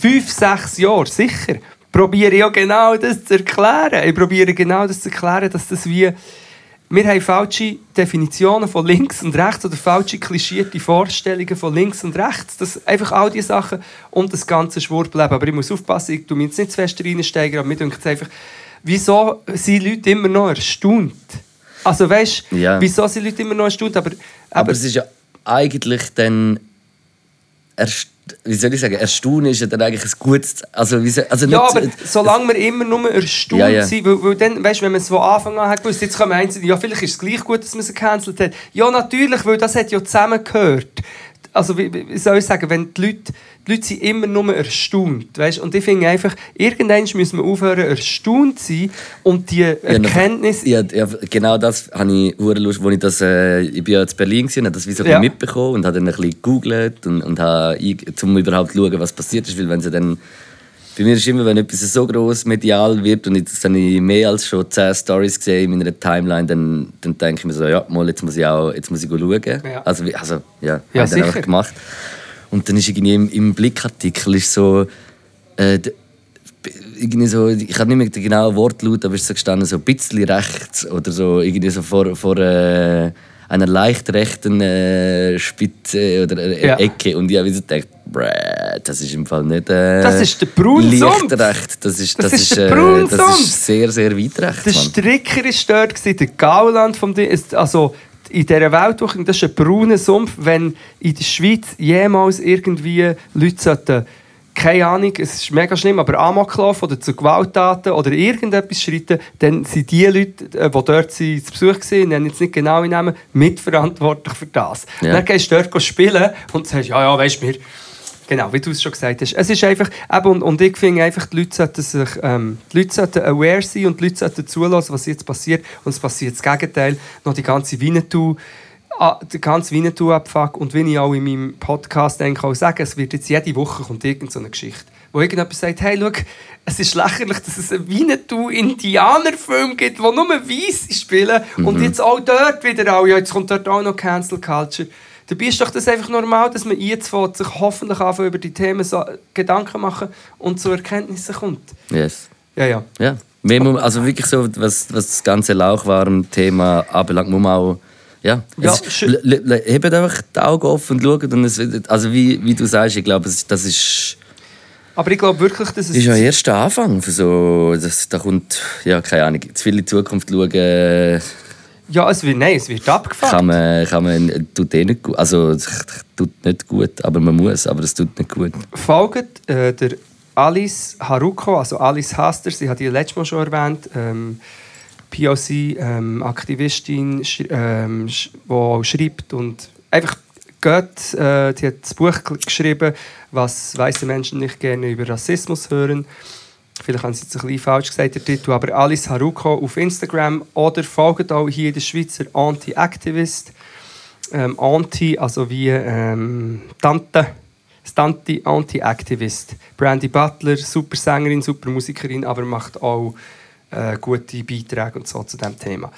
fünf, sechs Jahren, sicher, probiere ich ja genau das zu erklären. Ich probiere genau das zu erklären, dass das wie... Wir haben falsche Definitionen von links und rechts oder falsche klischierte Vorstellungen von links und rechts. Das einfach all diese Sachen und das ganze Schwurbeleben. Aber ich muss aufpassen, ich tue mich jetzt nicht zu fest reinsteigen, aber mir denkt einfach, wieso sind Leute immer noch erstaunt? Also weißt du, Ja. wieso sind Leute immer noch erstaunt? Aber, aber, Aber es ist ja eigentlich dann. Erst, wie soll ich sagen? Erstaunen ist ja dann eigentlich ein gutes. Also, wie soll, also Ja, nicht- aber solange wir immer nur erstaunt Ja, ja. sind, weil, weil dann, weißt, wenn man es von Anfang an hat gewusst, jetzt kommen Einzelne, ja, vielleicht ist es gleich gut, dass man sie gecancelt hat. Ja, natürlich, weil das hat ja zusammengehört. Also, wie, wie soll ich sagen, wenn die Leute, die Leute sind immer nur erstaunt, weißt? Und ich finde einfach, irgendwann müssen wir aufhören, erstaunt zu sein und die Erkenntnis... Ja, ja, genau das habe ich hure Lust, als ich das, äh, ich bin ja in Berlin gewesen, habe das wie so Ja. mitbekommen und habe dann ein bisschen gegoogelt und, und habe, um überhaupt zu schauen, was passiert ist, weil wenn sie dann, bei mir ist immer, wenn etwas so groß medial wird und jetzt habe ich mehr als schon 10 Stories gesehen in meiner Timeline, dann, dann denke ich mir so, ja, mal, jetzt muss ich auch, jetzt muss ich schauen. Ja. Also, also ja, Ja, habe ich dann einfach gemacht. Und dann ist irgendwie im, im Blickartikel ist so, äh, irgendwie so, ich habe nicht mehr den genauen Wortlaut, aber es ist so gestanden, so ein bisschen rechts oder so irgendwie so vor, vor äh, einer leicht rechten äh, Spitze oder äh, Ja. Ecke und ich habe so gedacht, "Bräh, das ist im Fall nicht äh, Das ist der recht, das ist, Das das, ist ist, der äh, Braunsumpf. das ist sehr, sehr weit rechts. Der Mann. Stricker war dort, gewesen, der Gauland vom Ding. Also, in dieser Welt, das ist ein brauner Sumpf, wenn in der Schweiz jemals irgendwie Leute sollten, keine Ahnung, es ist mega schlimm, aber Amoklauf oder zu Gewalttaten oder irgendetwas schreiten, dann sind die Leute, äh, die dort sind, zu Besuch waren, ich nenne jetzt nicht genau den Namen, mitverantwortlich für das. Ja. Dann gehst du dort spielen und sagst, ja, ja, weißt du, wir, Genau, wie du es schon gesagt hast. Es ist einfach, eben, und, und ich finde einfach, die Leute sollten sich, ähm, die Leute sollten aware sein und die Leute sollten zulassen, was jetzt passiert. Und es passiert das Gegenteil. Noch die ganze Winnetou, ah, der ganze Winnetou-Abfuck. Und wie ich auch in meinem Podcast denke, auch sagen, es wird jetzt jede Woche kommt irgend so eine Geschichte, wo irgendjemand sagt, hey, schau, es ist lächerlich, dass es einen Winnetou-Indianer-Film gibt, wo nur Weiße spielen und jetzt auch dort wieder auch, ja, jetzt kommt dort auch noch Cancel Culture. Dabei ist doch das einfach normal, dass man jetzt sich hoffentlich anfangen, über die Themen so Gedanken machen und zu Erkenntnissen kommt. Yes. Ja, ja. Ja. Also wirklich so, was, was das ganze Lauchwaren-Thema anbelangt, muss man auch. Ja, Ja, hebt einfach die Augen offen und schaut. Und es, also wie, wie du sagst, ich glaube, das ist, Aber ich glaube wirklich, dass es... ist ja erst der Anfang. Für so, das, da kommt, ja, keine Ahnung, zu viel in die Zukunft schauen, ja, es wird, nein, es wird abgefuckt. kann man, kann man, tut eh nicht gut. Also, es tut nicht gut, aber man muss, aber es tut nicht gut. folgt äh, der Alice Haruko, also Alice Haster, sie hat die letztes Mal schon erwähnt, ähm, POC-Aktivistin, sch ähm, sch die schreibt und einfach geht, äh, die hat das Buch geschrieben, was weiße Menschen nicht gerne über Rassismus hören. Vielleicht haben sie jetzt ein bisschen falsch gesagt, der Titel, aber Alice Haruko auf Instagram oder folgt auch hier der Schweizer Anti-Activist. Ähm, Anti, also wie ähm, Tante, Stanti Anti-Activist. Brandy Butler, super Sängerin, super Musikerin, aber macht auch äh, gute Beiträge und so zu diesem Thema.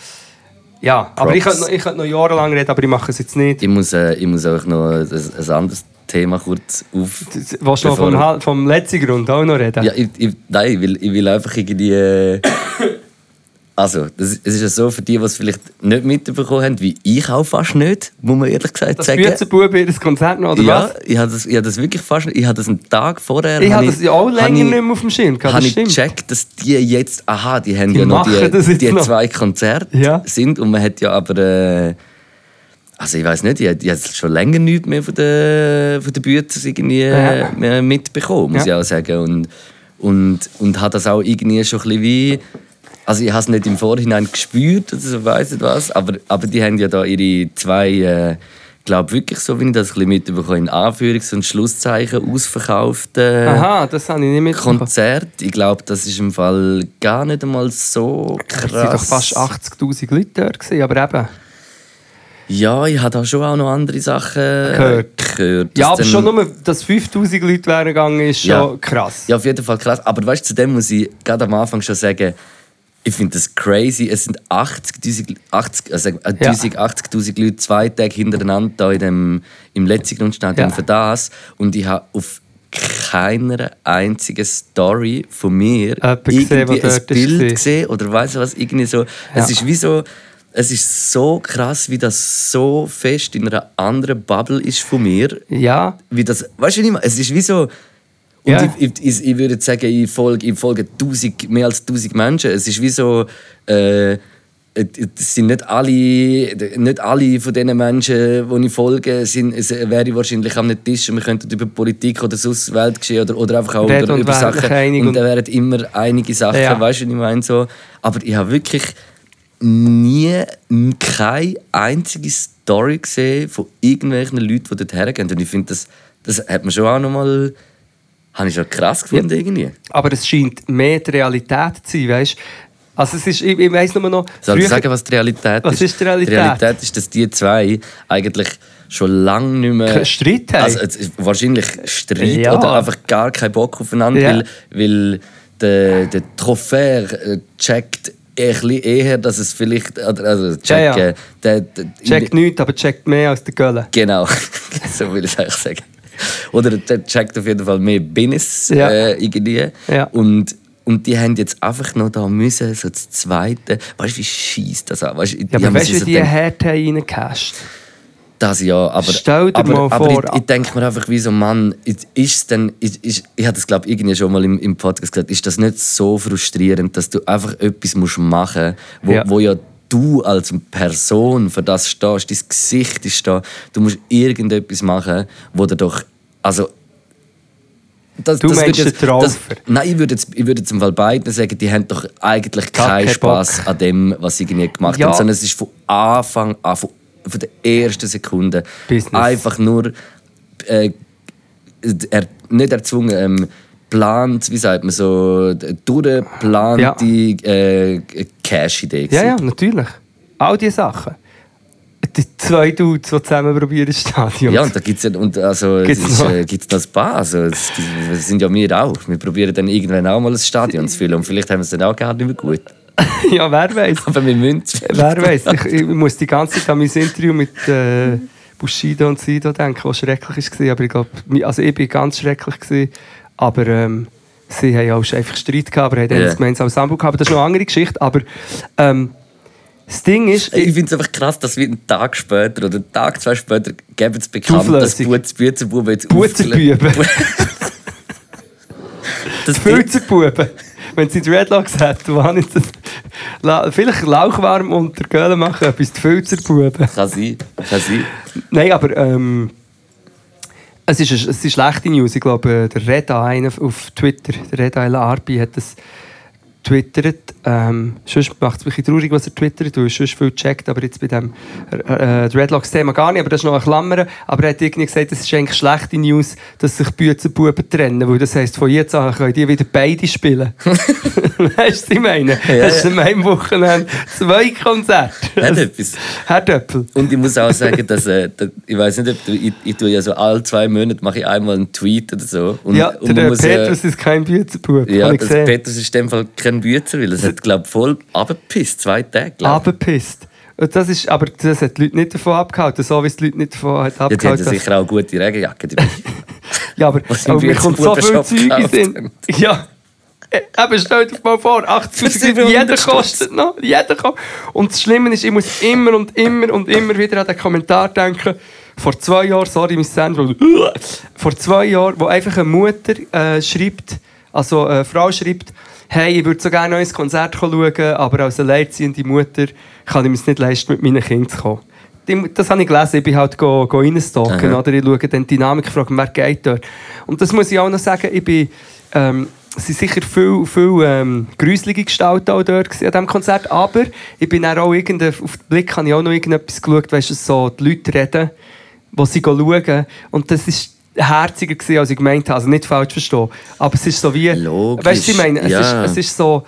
Ja, aber ich Props. könnte, noch, ich könnte noch jahrelang reden, aber ich mache es jetzt nicht. Ich muss, äh, ich muss auch noch ein, ein anderes Thema kurz auf. Willst du noch vom, vom letzten Grund auch noch reden? Ja, ich, ich, nein, ich will, ich will einfach irgendwie. Äh, also, das, es ist ja so, für die, die es vielleicht nicht mitbekommen haben, wie ich auch fast nicht, muss man ehrlich gesagt das sagen. Büzenbube, das Konzert noch, oder ja, was? ich habe das, ich das wirklich fast nicht. Ich habe das einen Tag vorher. Ich habe das ja auch länger ich- nicht mehr auf dem Schirm gehabt, habe das ich gecheckt, dass die jetzt, aha, die haben Die ja noch das die, jetzt die noch. zwei Konzerte Ja. sind und man hat ja aber, äh, also ich weiß nicht, ich, habe schon länger nichts mehr von der, von der Büters irgendwie äh, Ja. mehr mitbekommen, muss Ja. ich auch sagen. Und, und, und habe das auch irgendwie schon ein bisschen wie, also ich habe es nicht im Vorhinein gespürt, oder so weiss nicht was, aber, aber die haben ja da ihre zwei, äh, ich glaube wirklich so, wie ich das ein bisschen mitbekommen in Anführungs- und Schlusszeichen ausverkaufte Aha, das habe ich nicht mitbekommen. Konzert. Ich glaube, das ist im Fall gar nicht einmal so Es waren doch krass. fast 80'000 Leute dort, gewesen, aber eben... Ja, ich habe da schon auch noch andere Sachen Gehört. gehört Ja, aber schon nur, dass 5000 Leute wären gegangen, ist schon Ja. krass. Ja, auf jeden Fall krass. Aber weißt du, zu dem muss ich gerade am Anfang schon sagen, ich finde das crazy. Es sind 80'000 80, also äh, Ja. 1000, 80'000 Leute zwei Tage hintereinander da in dem, im Letzigrundstadion Ja. für das. Und ich habe auf keiner einzigen Story von mir Jemand gesehen, irgendwie ein dort ist Bild gewesen. gesehen oder weißt du was, irgendwie so. Es Ja. ist wie so, es ist so krass, wie das so fest in einer anderen Bubble ist von mir Ja, wie das, weißt du nicht mehr, es ist wie so, und Ja. ich, ich, ich, würde sagen, ich folge, ich folge tausend, mehr als 1000 Menschen. Es ist wie so, äh, es sind nicht alle, nicht alle von diesen Menschen, die ich folge, sind, es wäre ich wahrscheinlich am Tisch und wir könnten über Politik oder sonst Weltgeschehen oder, oder einfach auch über, über Sachen. und da wären immer einige Sachen, Ja. weißt du, was ich meine? So. Aber ich habe wirklich nie keine einzige Story gesehen von irgendwelchen Leuten, die dort hergehen. Und ich finde, das, das hat man schon auch noch mal habe ich schon krass gefunden irgendwie. aber es scheint mehr die Realität zu sein, weißt Also es ist, ich, ich weiss nur noch... Soll ich sagen, was die Realität Was ist? ist die Realität? Die Realität ist, dass die zwei eigentlich schon lange nicht mehr... Streit haben? Also, wahrscheinlich Streit Ja. oder einfach gar keinen Bock aufeinander, Ja. weil, weil der, der Trophäe äh, checkt ein bisschen eher, dass es vielleicht... Also checken, Ja, ja. Der, der, Checkt nichts, aber checkt mehr als der Gölle. Genau, [LAUGHS] so will ich es eigentlich sagen. Oder der checkt auf jeden Fall mehr Business Ja. äh, irgendwie. Ja. Und, und die haben jetzt einfach noch da müssen, so das Zweite. Weißt du, wie scheiße das an? Weißt, Ja, aber weißt du, wie so die Härte reingecasht Das ja, aber, Stell dir aber, mal aber vor- ich, ich denke mir einfach, wie so, Mann, ist es denn, ist, ist, ich habe das glaube ich irgendwie schon mal im, im Podcast gesagt, ist das nicht so frustrierend, dass du einfach etwas musst machen musst, wo ja. wo ja du als Person für das stehst, dein Gesicht ist da, du musst irgendetwas machen, wo du doch, also das, Du das meinst wird den Traufer? Nein, ich würde jetzt, ich würde jetzt im Fall beiden sagen, die haben doch eigentlich keinen keinen Spaß an dem, was sie gemacht Ja. haben, sondern es ist von Anfang an, von, von der ersten Sekunde Business. einfach nur äh, er, nicht erzwungen, ähm, plant, wie sagt man so, durchgeplante äh, Cash-Idee. Ja, ja, natürlich. All diese Sachen. Die zwei Dudes, die zusammen probieren, Stadion. Ja, und da gibt es ja, und also, Gibt's es ist, noch? äh, gibt's noch ein paar. Also, es, sind ja wir auch. Wir probieren dann irgendwann auch mal ein Stadion zu füllen. Und vielleicht haben wir es dann auch gar nicht mehr gut. [LAUGHS] ja wer weiß. Aber wir müssen. Wer weiß. Ich, ich muss die ganze Zeit an mein Interview mit äh, Bushido und Sido denken, was schrecklich war. Aber ich glaube, also ich war ganz schrecklich. Gewesen, aber ähm, sie haben auch einfach Streit gehabt, aber haben ein gemeinsames Anbau gehabt. Aber das ist noch eine andere Geschichte. Aber ähm, das Ding ist, Ich finde es einfach krass, dass wir einen Tag später oder einen Tag, zwei später geben es bekannt, dass. Butz- Bützerbuben jetzt Buzenbuben. [LAUGHS] [LAUGHS] Das Filzerbuben. Wenn sie Dreadlocks hätten, wo habe ich das? La vielleicht lauchwarm unter Göhlen machen, etwas die Filzerbuben. kann sein. Kann sein. Nein, aber ähm, es, ist, es ist schlechte News. Ich glaube, der Reda auf Twitter, der Reda El Arbi, hat das twittert. Ähm, sonst macht es mich ein bisschen traurig, was er twittert, weil er sonst viel checkt, aber jetzt bei dem äh, Dreadlocks-Thema gar nicht. Aber das ist noch eine Klammer. Aber er hat irgendwie gesagt, es ist eigentlich schlechte News, dass sich Büzenbuben trennen, weil das heisst, von jetzt an können die wieder beide spielen. [LAUGHS] weißt du, was ich meine? Ja, Das ist an meinem Wochenende zwei Konzerte. Hat etwas. Herr Döppel. Und ich muss auch sagen, dass, äh, ich weiß nicht, ob du, ich, ich tue ja so alle zwei Monate mache ich einmal einen Tweet oder so. Und, ja, und der muss, Petrus ist kein Büzenbub, ja, das. Petrus ist in dem Fall kein Bützer, weil es hat glaube ich voll abgepisst, zwei Tage. ich. Abgepisst. Das ist, aber das hat die Leute nicht davon abgehalten, so wie es die Leute nicht davon hat Ja, die abgehalten. hatten sicher auch gute Regenjacke dabei. [LAUGHS] ja, aber, [LAUGHS] aber mir kommt so viel Zeug in. Ja. Äh, Eben, stell dir mal vor, 80 Für jeder 700 kostet noch. Jeder ko- Und das Schlimme ist, ich muss immer und immer und immer wieder an den Kommentar denken. Vor zwei Jahren, sorry, mein Sandro, vor zwei Jahren, wo einfach eine Mutter äh, schreibt, also eine Frau schreibt, hey, ich würde so gerne ein neues Konzert schauen, aber als alleinerziehende Mutter kann ich mir es nicht leisten, mit meinen Kindern zu kommen. Das habe ich gelesen, ich bin halt go, Aha. oder ich schaue dann die Dynamik, frage, wer geht dort. Und das muss ich auch noch sagen, ich bin, ähm, es sind sicher viele viel, ähm, gruselige Gestalten auch dort an diesem Konzert, aber ich bin auch auf den Blick habe ich auch noch irgendetwas geschaut, weißt du, so die Leute reden, die sie schauen und das ist herziger gewesen, als ich gemeint habe, also nicht falsch verstehen, aber es ist so wie, Logisch, weißt du, ich meine, es, ja. ist, es ist so,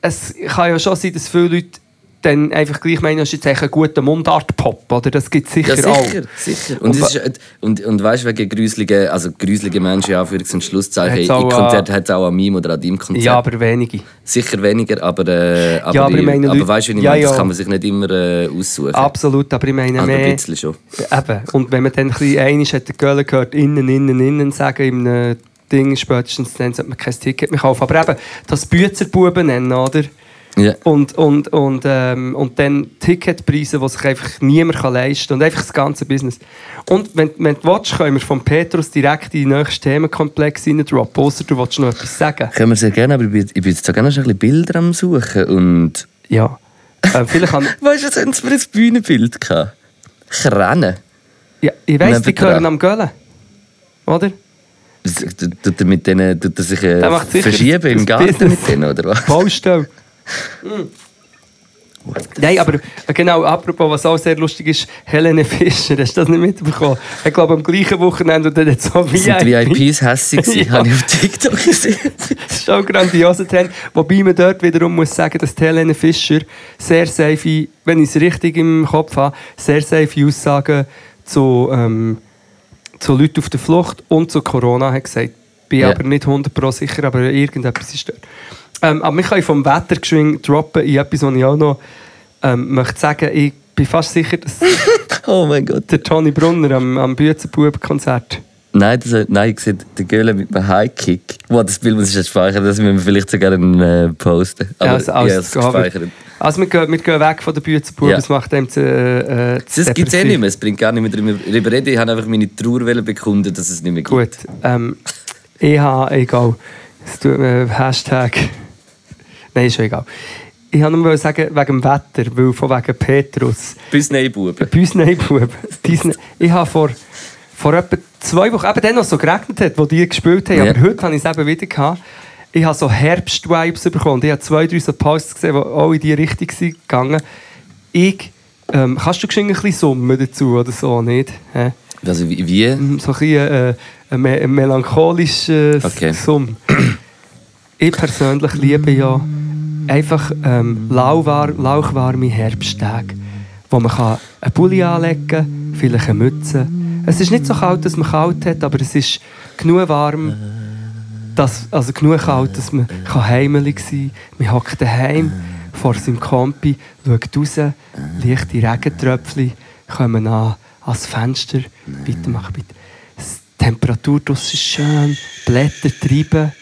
es kann ja schon sein, dass viele Leute dann einfach gleich meinen, das ist jetzt eigentlich ein guter Mundart-Pop, oder? Das gibt es sicher, Ja, auch. sicher, sicher. Und, Und es ist, und, und weißt du, wegen gruseligen, also gruselige Menschen, ja, für ein Schlusszeichen, in auch Konzert hat es auch an meinem oder an deinem Konzert. Ja, aber wenige. Sicher weniger, aber, äh, aber, Ja, aber ich meine, aber weißt du, ja, meine, das ja. kann man sich nicht immer äh, aussuchen. Absolut, aber ich meine ein mehr... bisschen schon. Eben. Und wenn man dann ein bisschen einmal hat der gehört, innen, innen, innen sagen, im äh, Ding spätestens, dann sollte man kein Ticket mehr kaufen. Aber eben, das Büzerbuben nennen, oder? Ja. Und, und, und, ähm, und dann Ticketpreise, die sich einfach niemand kann leisten kann. Und einfach das ganze Business. Und wenn, wenn du willst, können wir von Petrus direkt in den nächsten Themenkomplex reindroppen. Ausser du willst noch etwas sagen. Können wir sehr gerne, aber ich bin, ich bin jetzt so gerne schon ein bisschen Bilder am Suchen und... Ja. äh, vielleicht kann... [LAUGHS] Weißt du, was haben für ein Bühnenbild gehabt? Rennen. Ja, ich weiss, die gehören am Göller. Oder? Tut er mit denen, tut er sich äh, verschieben im Garten Business. mit denen, oder was? Baustelle. Mm. Nein, aber äh, genau, apropos, was auch sehr lustig ist, Helene Fischer, hast du das nicht mitbekommen? Ich glaube, am gleichen Wochenende und dann hat so Sind die VIP. VIPs hässig gewesen, [LAUGHS] Ja. habe ich auf TikTok gesehen. Das ist auch ein grandioser Trend. Wobei man dort wiederum muss sagen, dass Helene Fischer sehr safe, wenn ich es richtig im Kopf habe, sehr safe Aussagen zu, ähm, zu Leuten auf der Flucht und zu Corona hat gesagt. Bin Ja. aber nicht 100% sicher, aber irgendetwas ist dort. Ähm, aber wir können vom Wetter geschwind droppen in etwas, was ich auch noch ähm, möchte sagen. Ich bin fast sicher, dass [LAUGHS] Oh mein Gott. der Toni Brunner am, am Büzenbub-Konzert Nein, das, nein, ich sehe den Göhle mit einem Highkick. Wow, das Bild muss ich jetzt speichern, das müssen wir vielleicht sogar äh, posten. Aber Ja, also, ich also, es gespeichert. also wir, gehen, wir gehen weg von der Büzenbub, Ja. es macht einem zu, äh, zu Das gibt es eh nicht mehr, es bringt gar nicht mehr drüber drüber reden. Ich habe einfach meine Trauer bekunden, dass es nicht mehr gibt. Gut, ähm, ich habe, egal, es tut mir, Hashtag, nein, ist schon egal. Ich wollte nur sagen, wegen dem Wetter, weil von wegen Petrus, Bis Buben. bei uns Neibub, ich habe vor, vor etwa zwei Wochen, eben dann noch so geregnet hat, wo die gespielt haben, Ja. aber heute habe ich es eben wieder gehabt, ich habe so Herbst-Vibes bekommen. Und Ich habe zwei, drei so Posts gesehen, die auch in die Richtung sind gegangen. Ich, ähm, kannst du ein bisschen summen dazu oder so, nicht? Hä? Also wie? Mm, so ein, bisschen, äh, ein, ein melancholisches Okay. Summ. Ich persönlich liebe ja einfach ähm, lauwar lauchwarme Herbsttage, wo man kann einen Pulli anlegen kann, vielleicht eine Mütze. Es ist nicht so kalt, dass man kalt hat, aber es ist genug warm, dass, also genug kalt, dass man heimelig sein kann. Man hockt daheim vor seinem Kompi, schaut raus, leichte Regentröpfchen kommen an, ans Fenster. Bitte, mach bitte. Die Temperatur ist schön, Blätter treiben.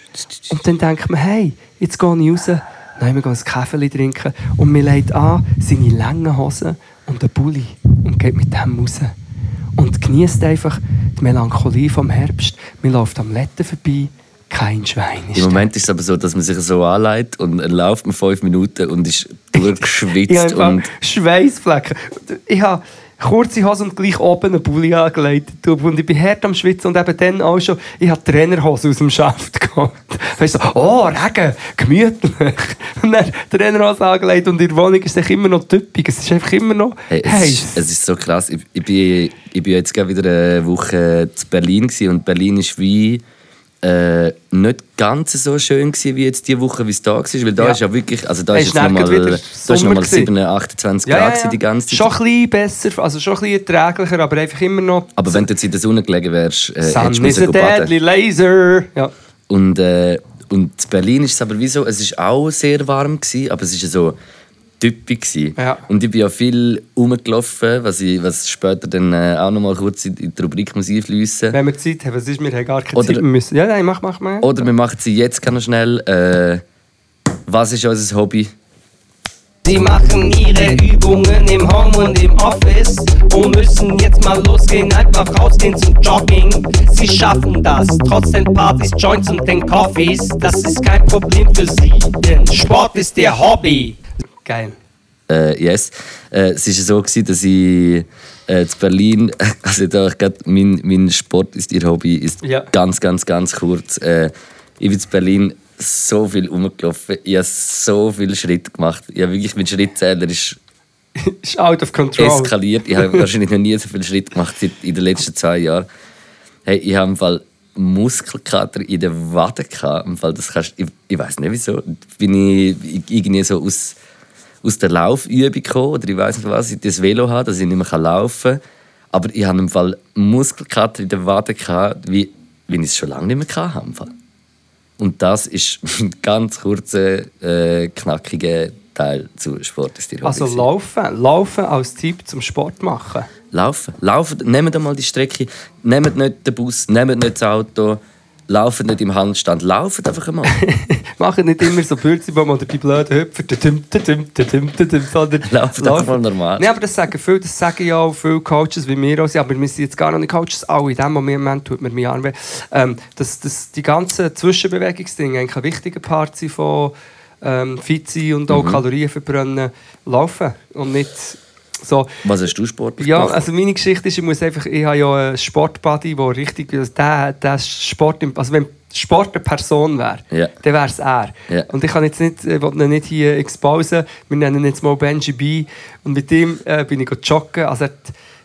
Und dann denkt man, hey, jetzt gehe ich raus, nein, wir gehen ein Kaffee trinken. Und man legt an seine langen Hosen und einen Bulli und geht mit dem raus. Und genießt einfach die Melancholie vom Herbst. Man läuft am Letten vorbei, kein Schwein ist Im da. Moment ist es aber so, dass man sich so anleitet und dann läuft man fünf Minuten und ist [LAUGHS] Ich durchgeschwitzt habe und Schweißflecken. Ich habe kurze Hose und gleich oben einen Bulli angelegt. Und ich bin hart am Schwitzen und eben dann auch schon, ich habe Trainerhose aus dem Schaft geholt. [LAUGHS] Weißt du, so, oh, Regen, gemütlich. [LAUGHS] Und dann Trainerhose angelegt und in der Wohnung ist es immer noch typisch. Es ist einfach immer noch Hey, es, heiß. ist, es ist so krass. Ich, ich, bin, ich bin jetzt gerade wieder eine Woche zu Berlin gewesen und Berlin ist wie äh, nicht ganz so schön gewesen, wie jetzt die Woche, wie es da war. Weil da Ja. ist ja wirklich, also da ist ist jetzt nochmal noch mal gewesen. 7, 28 Grad gewesen die ganze Zeit. Schon ein bisschen besser, also schon ein bisschen erträglicher, aber einfach immer noch... Aber wenn du jetzt in der Sonne gelegen wärst, äh, Sun hättest du deadly laser. Ja. Und, äh, und in Berlin ist es aber wie so, es ist auch sehr warm gewesen, aber es ist so typisch gewesen. Ja. Und ich bin ja viel rumgelaufen, was, ich, was später dann äh, auch noch mal kurz in die Rubrik muss einfließen. Wenn wir Zeit haben, was ist, wir haben gar keine Oder- Zeit. Müssen, ja, nein, mach, mach mal. Oder wir machen sie jetzt ganz schnell. Äh, was ist unser Hobby? Sie machen ihre Übungen im Home und im Office und müssen jetzt mal losgehen, einfach rausgehen zum Jogging. Sie schaffen das, trotz den Partys, Joints und den Coffees. Das ist kein Problem für sie, denn Sport ist ihr Hobby. Geil. Äh, yes. Äh, es war so, gewesen, dass ich äh, zu Berlin, [LAUGHS] also da ich grad, mein, mein Sport ist ihr Hobby, ist Ja. ganz, ganz, ganz kurz. Äh, ich bin zu Berlin so viel rumgelaufen, ich habe so viele Schritte gemacht. Ich habe wirklich, mein Schrittzähler ist [LAUGHS] Ist out of control. eskaliert. Ich habe wahrscheinlich noch nie so viele Schritte gemacht seit in den letzten zwei Jahren. Hey, ich habe im Fall Muskelkater in den Waden gehabt. Im Fall, das kannst, ich, ich weiß nicht wieso. Bin ich irgendwie so aus, aus der Laufübung gekommen oder ich weiß nicht was, ich das Velo habe, dass ich nicht mehr laufen kann. Aber ich hatte im Fall Muskelkater in der Wade, gehabt, wie, wie ich es schon lange nicht mehr hatte. Und das ist [LAUGHS] ein ganz kurzer, äh, knackiger Teil zu Sport ist die Hobby. Also laufen. Laufen als Tipp zum Sport machen. Laufen. Laufen. Nehmt einmal die Strecke. Nehmt nicht den Bus, nehmt nicht das Auto. Laufen nicht im Handstand. Laufen einfach einmal. [LAUGHS] Machen nicht immer so Bürzibaum oder die blöden Hüpfer. Sondern Laufen einfach mal normal. Nein, aber das sagen viele, das sagen ja auch viele Coaches, wie wir auch sind, aber wir sind jetzt gar nicht Coaches, alle. In dem Moment tut mir Arm weh. Ähm, dass, dass die ganzen Zwischenbewegungsdinge eigentlich ein wichtiger Part sind von ähm, fit sein und auch Kalorien verbrennen, laufen und nicht so... Was hast du Sport Ja, also meine Geschichte ist, ich muss einfach, ich habe ja einen Sportbuddy, der richtig, also der, der Sport, also wenn Sport eine Person wäre, Ja. dann wäre es er. Ja. Und ich kann jetzt nicht, ich will ihn nicht hier exposen, wir nennen ihn jetzt mal Benji B. Und mit ihm äh, bin ich joggen, also er,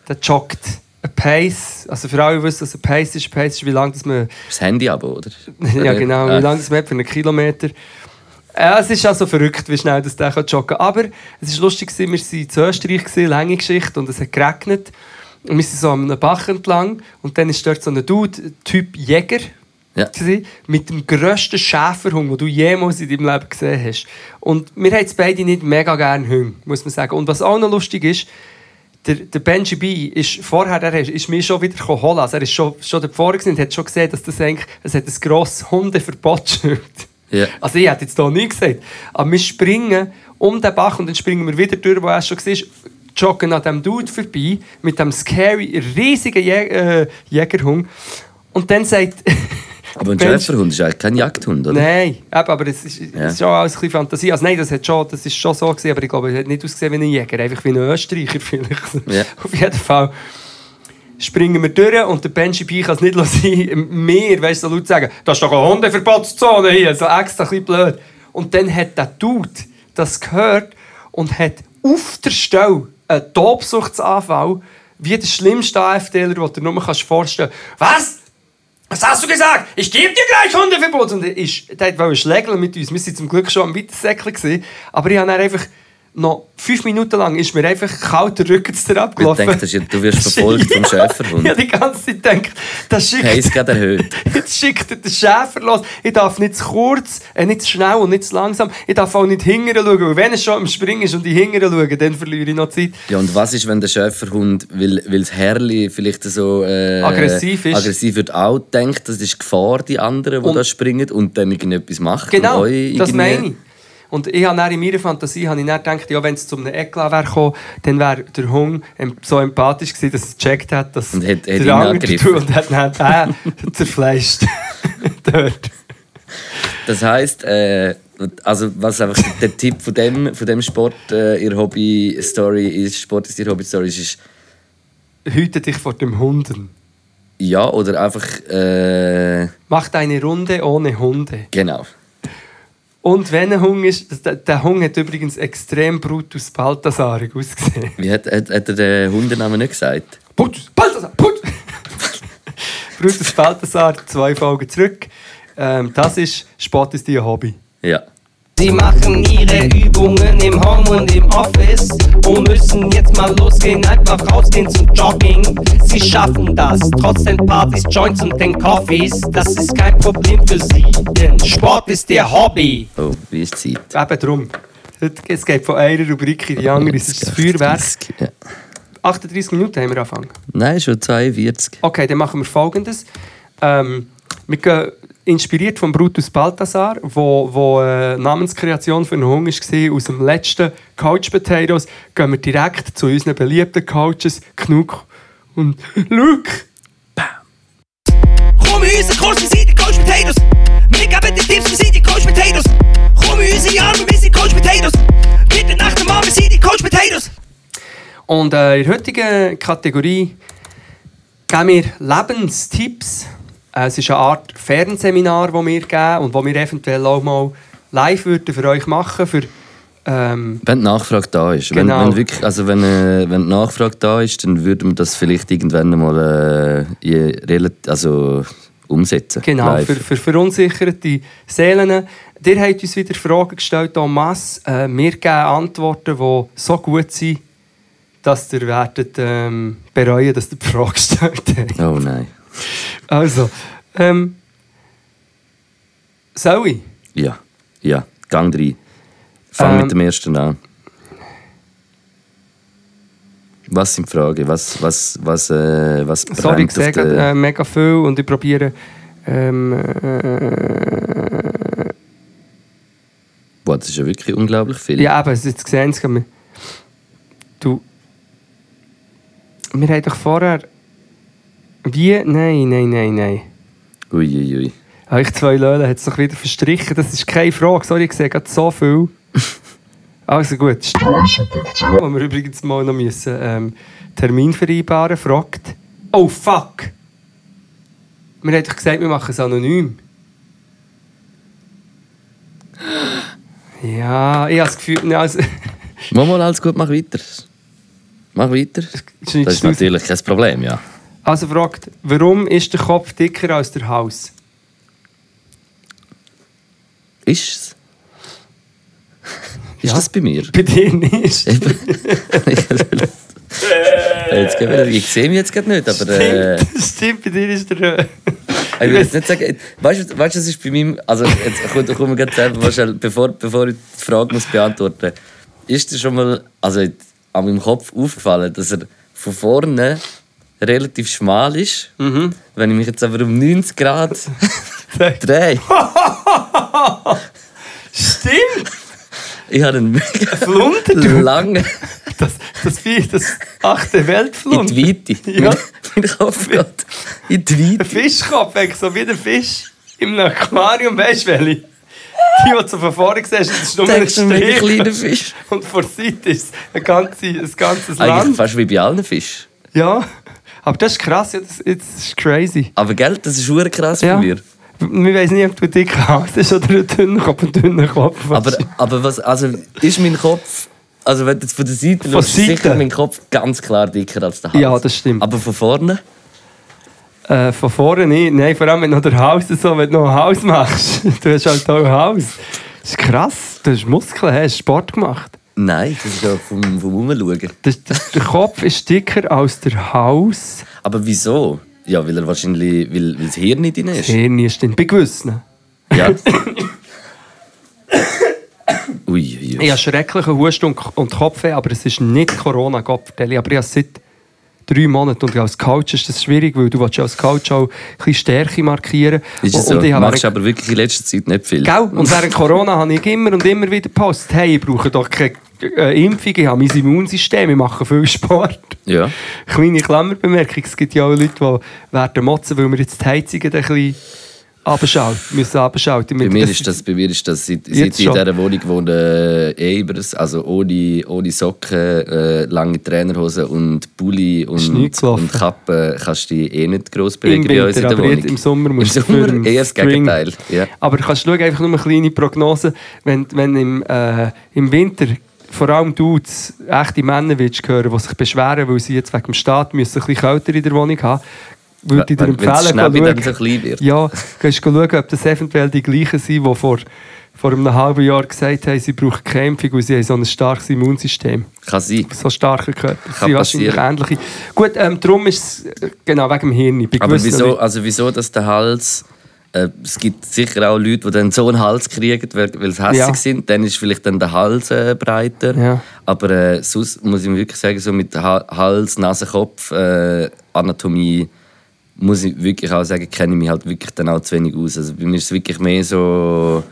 der joggt ein Pace, also für alle wissen, was ein Pace ist, Pace ist, wie lange das man Das Handy aber, oder? [LAUGHS] ja, genau. Ah. Wie lange das man hat für einen Kilometer. Ja, es ist also verrückt, wie schnell das der joggen kann. Aber es war lustig, wir waren in Österreich, lange Geschichte, und es hat geregnet. Und wir sind so einem Bach entlang und dann ist dort so ein Dude, Typ Jäger, Ja. gewesen, mit dem grössten Schäferhund, den du jemals in deinem Leben gesehen hast. Und wir haben beide nicht mega gerne Hunde, muss man sagen. Und was auch noch lustig ist, der, der Benji B. ist vorher, er ist, mir schon wieder holen. Also er ist schon, schon davor gewesen und hat schon gesehen, dass das eigentlich, es hat ein grosses Hundeverbotsschild. [LAUGHS] Ja. Also ich hätte jetzt hier nie gesagt. Aber wir springen um den Bach und dann springen wir wieder durch, wo er schon war, joggen an dem Dude vorbei mit dem scary, riesigen Jä äh, Jägerhund. Und dann sagt... [LAUGHS] Aber ein Schäferhund ist eigentlich kein Jagdhund, oder? Nein, aber es ist, Ja. es ist schon alles ein bisschen Fantasie. Also nein, das, hat schon, das ist schon so gewesen, aber ich glaube, es hat nicht ausgesehen wie ein Jäger, einfach wie ein Österreicher [LAUGHS] vielleicht. Ja. Auf jeden Fall springen wir durch und der Benji B kann es nicht [LAUGHS] sein, mir, weißt du, so laut sagen, das ist doch eine Hundeverbotszone hier, so extra ein blöd. Und dann hat der Dude das gehört und hat auf der Stelle einen Tobsuchtsanfall, wie der schlimmste AfDler, den du nur kannst vorstellen kannst. Was? Was hast du gesagt? Ich gebe dir gleich Hundeverbot! Und er, wollte schlägeln mit uns. Wir waren zum Glück schon am Weitersäckeln. Aber ich habe einfach noch fünf Minuten lang ist mir einfach kalt der Rücken zu dir Ich abgelaufen. das ist- du wirst [LAUGHS] verfolgt vom Schäferhund. [LAUGHS] Ja, die ganze Zeit denkt, das schickt, Pace gerade erhöht. [LAUGHS] jetzt schickt er den Schäfer los. Ich darf nicht zu kurz, äh, nicht zu schnell und nicht zu langsam. Ich darf auch nicht hingern schauen, weil wenn er schon im Springen ist und ich hingern schaue, dann verliere ich noch Zeit. Ja, und was ist, wenn der Schäferhund, weil, weil das Herrli vielleicht so äh, Aggressiv ist. aggressiv wird, auch denkt, das ist Gefahr, die anderen, die Und- da springen und dann irgendetwas macht? Genau, das meine ich. Und ich habe in meiner Fantasie habe ich dann gedacht, ja, wenn es zu einem Eklat wäre gekommen, dann wäre der Hund em- so empathisch gewesen, dass er gecheckt hat, dass Und hat- der andere tut und hat dann den [LAUGHS] zerfleischt. [LAUGHS] Dort. Das heisst, äh, also was einfach der Tipp von dem, von dem Sport, äh, ihr Hobby-Story ist, Sport ist ihr Hobby-Story ist, ist, Hüte dich vor dem Hunden. ja, oder einfach, äh, Mach deine Runde ohne Hunde. genau. Und wenn ein Hund ist, der, der Hund hat übrigens extrem Brutus Balthasarig ausgesehen. Wie hat, hat, hat er den Hundenamen nicht gesagt? Brutus Balthasar, Brutus! [LAUGHS] Brutus Balthasar, zwei Folgen zurück. Ähm, das ist Sport ist ihr Hobby. Ja. Sie machen ihre Übungen im Home und im Office und müssen jetzt mal losgehen, einfach rausgehen zum Jogging. Sie schaffen das, trotz den Partys, Joints und den Coffees. Das ist kein Problem für sie, denn Sport ist ihr Hobby. Oh, wie ist die Zeit? Eben drum. Es geht von einer Rubrik in die andere. Es ist das Feuerwerk. Ja. 38 Minuten haben wir angefangen. Nein, schon 42. Okay, dann machen wir folgendes. Ähm, wir gehen inspiriert von Brutus Balthasar, wo, wo äh, Namenskreation für einen Hund war, aus dem letzten Couch Potatoes, gehen wir direkt zu unseren beliebten Coaches, Knuck und [LAUGHS] Luke. Komm in unseren Kurs, wir sind die Coach Potatoes. Wir geben dir Tipps, wir sind die Coach Potatoes. Komm in unsere Arme, wir sind Coach Potatoes. Bitte nach dem Mann, wir sind die Coach Potatoes. Und äh, in der heutigen Kategorie geben wir Lebenstipps. Äh, es ist eine Art Fernseminar, das wir geben und das wir eventuell auch mal live würden für euch machen für ähm, Wenn die Nachfrage da ist. Genau. Wenn, wenn, wirklich, also wenn, äh, wenn die Nachfrage da ist, dann würden wir das vielleicht irgendwann mal äh, also umsetzen. Genau, live. für, für verunsicherte Seelen. Ihr habt uns wieder Fragen gestellt, Thomas. Äh, wir geben Antworten, die so gut sind, dass ihr werdet ähm, bereuen, dass ihr die Frage gestellt habt. Oh nein. Also, ähm, soll ich? Ja, ja, gang rein. Fang Ähm. mit dem ersten an. Was sind die Fragen? Was, was, was, äh, was Sorry, ich sehe gerade, äh, mega viel und ich probiere. Ähm, äh, Boah, das ist ja wirklich unglaublich viel. ja, eben, jetzt sehen Sie es. Du. Wir haben doch vorher. Wie? Nein, nein, nein, nein. Uiuiui. Ui. Euch zwei Löhne hat es doch wieder verstrichen. Das ist keine Frage. Sorry, ich sehe gerade so viel. [LAUGHS] Also gut. Wo wir übrigens mal noch müssen, ähm, Termin vereinbaren fragt. Oh fuck! Wir haben doch gesagt, wir machen es anonym. [GASPS] Ja, ich habe das Gefühl. nein, Also, Mach mal alles gut, mach weiter. Mach weiter. Das ist natürlich kein Problem, ja. Also fragt, warum ist der Kopf dicker als der Hals? Ist es? Ist Ja. das bei mir? Bei dir nicht. Eben. [LAUGHS] jetzt wir, ich sehe mich jetzt gerade nicht, aber äh, Stimmt, stimmt, bei dir ist der. Äh, ich will jetzt nicht sagen, weißt du, weißt, das ist bei meinem, also jetzt kommt, mir gerade selber, schnell, bevor, bevor ich die Frage muss beantworten muss, ist dir schon mal, also an meinem Kopf aufgefallen, dass er von vorne relativ schmal ist, Mhm. wenn ich mich jetzt aber um 90 Grad [LAUGHS] drehe. Stimmt! Ich habe einen mega Flunder, du! langen Das, das, Vieh, das achte in Weltflunder. die Weite. [LAUGHS] Ja. Mein, mein Kopf geht in die Ein Weite. Fischkopf, eigentlich so wie der Fisch im Aquarium, weißt du welche? Die, die du von vorne siehst, das ist nur ein ein mega kleiner Strich. Fisch? Und vor Seite ist es ein ganzes, ein ganzes Eigentlich Land. fast wie bei allen Fischen. Ja, aber das ist krass, ja, das, das ist crazy. Aber gell, das ist hure krass Ja. von mir. Wir wissen nicht, ob du dick hast oder einen dünnen Kopf, einen dünnen Kopf. Aber, aber was, also ist mein Kopf, also wenn du jetzt von der Seite Von schaust, ist Seite? sicher mein Kopf ganz klar dicker als der Hals. Ja, das stimmt. Aber von vorne? Äh, von vorne nicht. Nein, vor allem wenn du noch der Haus so, wenn du noch ein Haus machst. [LAUGHS] Du hast halt auch ein Haus. Das ist krass. Du hast Muskeln, hast Sport gemacht. Nein, das ist ja vom, vom Umschauen. Das, der Kopf ist dicker als der Haus. Aber wieso? Ja, weil er wahrscheinlich, weil, weil das Hirn nicht drin ist. Das Hirn ist drin. Bei gewissen. Ja. [COUGHS] Ui, ui. Ich habe schrecklichen Husten und, und Kopfweh, aber es ist nicht Corona, Gott vertelle. Aber ich habe seit drei Monaten und als Coach ist das schwierig, weil du willst als Coach auch ein bisschen Stärke markieren. Ist es und so? ich habe Machst aber wirklich in letzter Zeit nicht viel. Gell? Und während Corona habe ich immer und immer wieder gepostet, hey, ich brauche doch keine äh, Impfung, ich habe mein Immunsystem, ich mache viel Sport. Ja. Kleine Klammerbemerkung, es gibt ja auch Leute, die werden motzen, weil wir jetzt die Heizungen ein bisschen abschalten, müssen abschalten. Bei mir ist das, bei mir ist das seit, seit ich in dieser Wohnung wohne, äh, eh über das, also ohne, ohne Socken, äh, lange Trainerhosen und Pulli nicht und, und Kappe kannst du dich eh nicht gross Im bewegen bei uns in der Wohnung. im Sommer musst Im du Sommer den eher das. Gegenteil. Ja. Aber du kannst schauen, einfach nur eine kleine Prognose, wenn, wenn im, äh, im Winter vor allem Dudes, echte Männer willst hören, die sich beschweren, weil sie jetzt wegen dem Staat müssen ein bisschen kälter in der Wohnung haben, würde ich dir empfehlen, dann schauen. so klein wird. Ja, gehst du schauen, ob das eventuell die gleichen sind, die vor, vor einem halben Jahr gesagt haben, sie brauchen keine Impfung, weil sie haben so ein starkes Immunsystem. Kann sein. So starker Körper. Kann sind wahrscheinlich passieren. ähnliche. Gut, ähm, darum ist es äh, genau wegen dem Hirn. Aber wieso, also wieso, dass der Hals. Äh, es gibt sicher auch Leute, die dann so einen Hals kriegen, weil, weil sie hässlich Ja. sind. Dann ist vielleicht dann der Hals äh, breiter. Ja. Aber äh, sonst muss ich wirklich sagen, so mit ha Hals, Nase, Kopf, äh, Anatomie, muss ich wirklich auch sagen, kenne ich mich halt wirklich dann auch zu wenig aus. Also bei mir ist es wirklich mehr so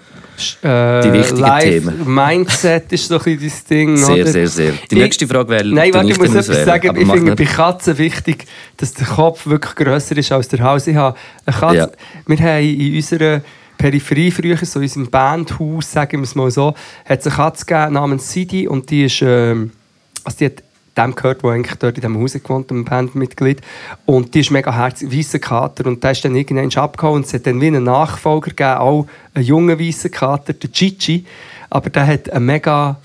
äh, die wichtigen Life Themen. Mindset ist so ein bisschen dein Ding. sehr, oder? sehr, sehr. Die Ich- nächste Frage wäre, Nein, warte, ich muss etwas auswählen, sagen. aber Ich finde bei. Katzen wichtig, dass der Kopf wirklich grösser ist als der Hals. Ich habe eine Katze, Ja. Wir haben in unserer Peripherie früher, so in unserem Bandhaus, sagen wir es mal so, hat es eine Katze gegeben namens Sidi und die ist, ähm, also die hat dem gehört, der eigentlich dort in diesem Haus gewohnt, einem Bandmitglied. Und die ist mega herzig, weißer Kater. Und der ist dann irgendwann abgehauen und es hat dann wie einen Nachfolger gegeben, auch einen jungen weißen Kater, der Chichi. Aber der hat einen mega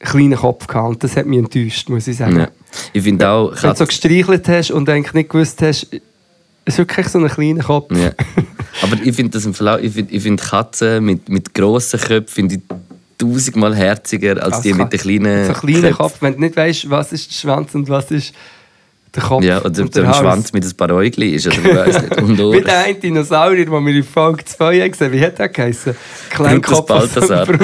kleinen Kopf gehabt und das hat mich enttäuscht, muss ich sagen. Ja. Ich finde auch, Wenn du so gestreichelt hast und eigentlich nicht gewusst hast, Es ist wirklich so ein kleiner Kopf. Ja. Aber ich finde das im Verlauf, ich finde find Katzen mit, mit grossen Köpfen finde tausendmal herziger als die mit den kleinen So Köpfen. Kopf, wenn du nicht weißt, was ist der Schwanz und was ist der Kopf. Ja, oder und der. Schwanz mit ein paar Äugli ist, oder [LAUGHS] ich weiß nicht. Und Wie der eine Dinosaurier, den wir in Folge 2 haben gesehen Wie hat der geheißen? Kleinkopf. Brutus Balthasar. [LAUGHS]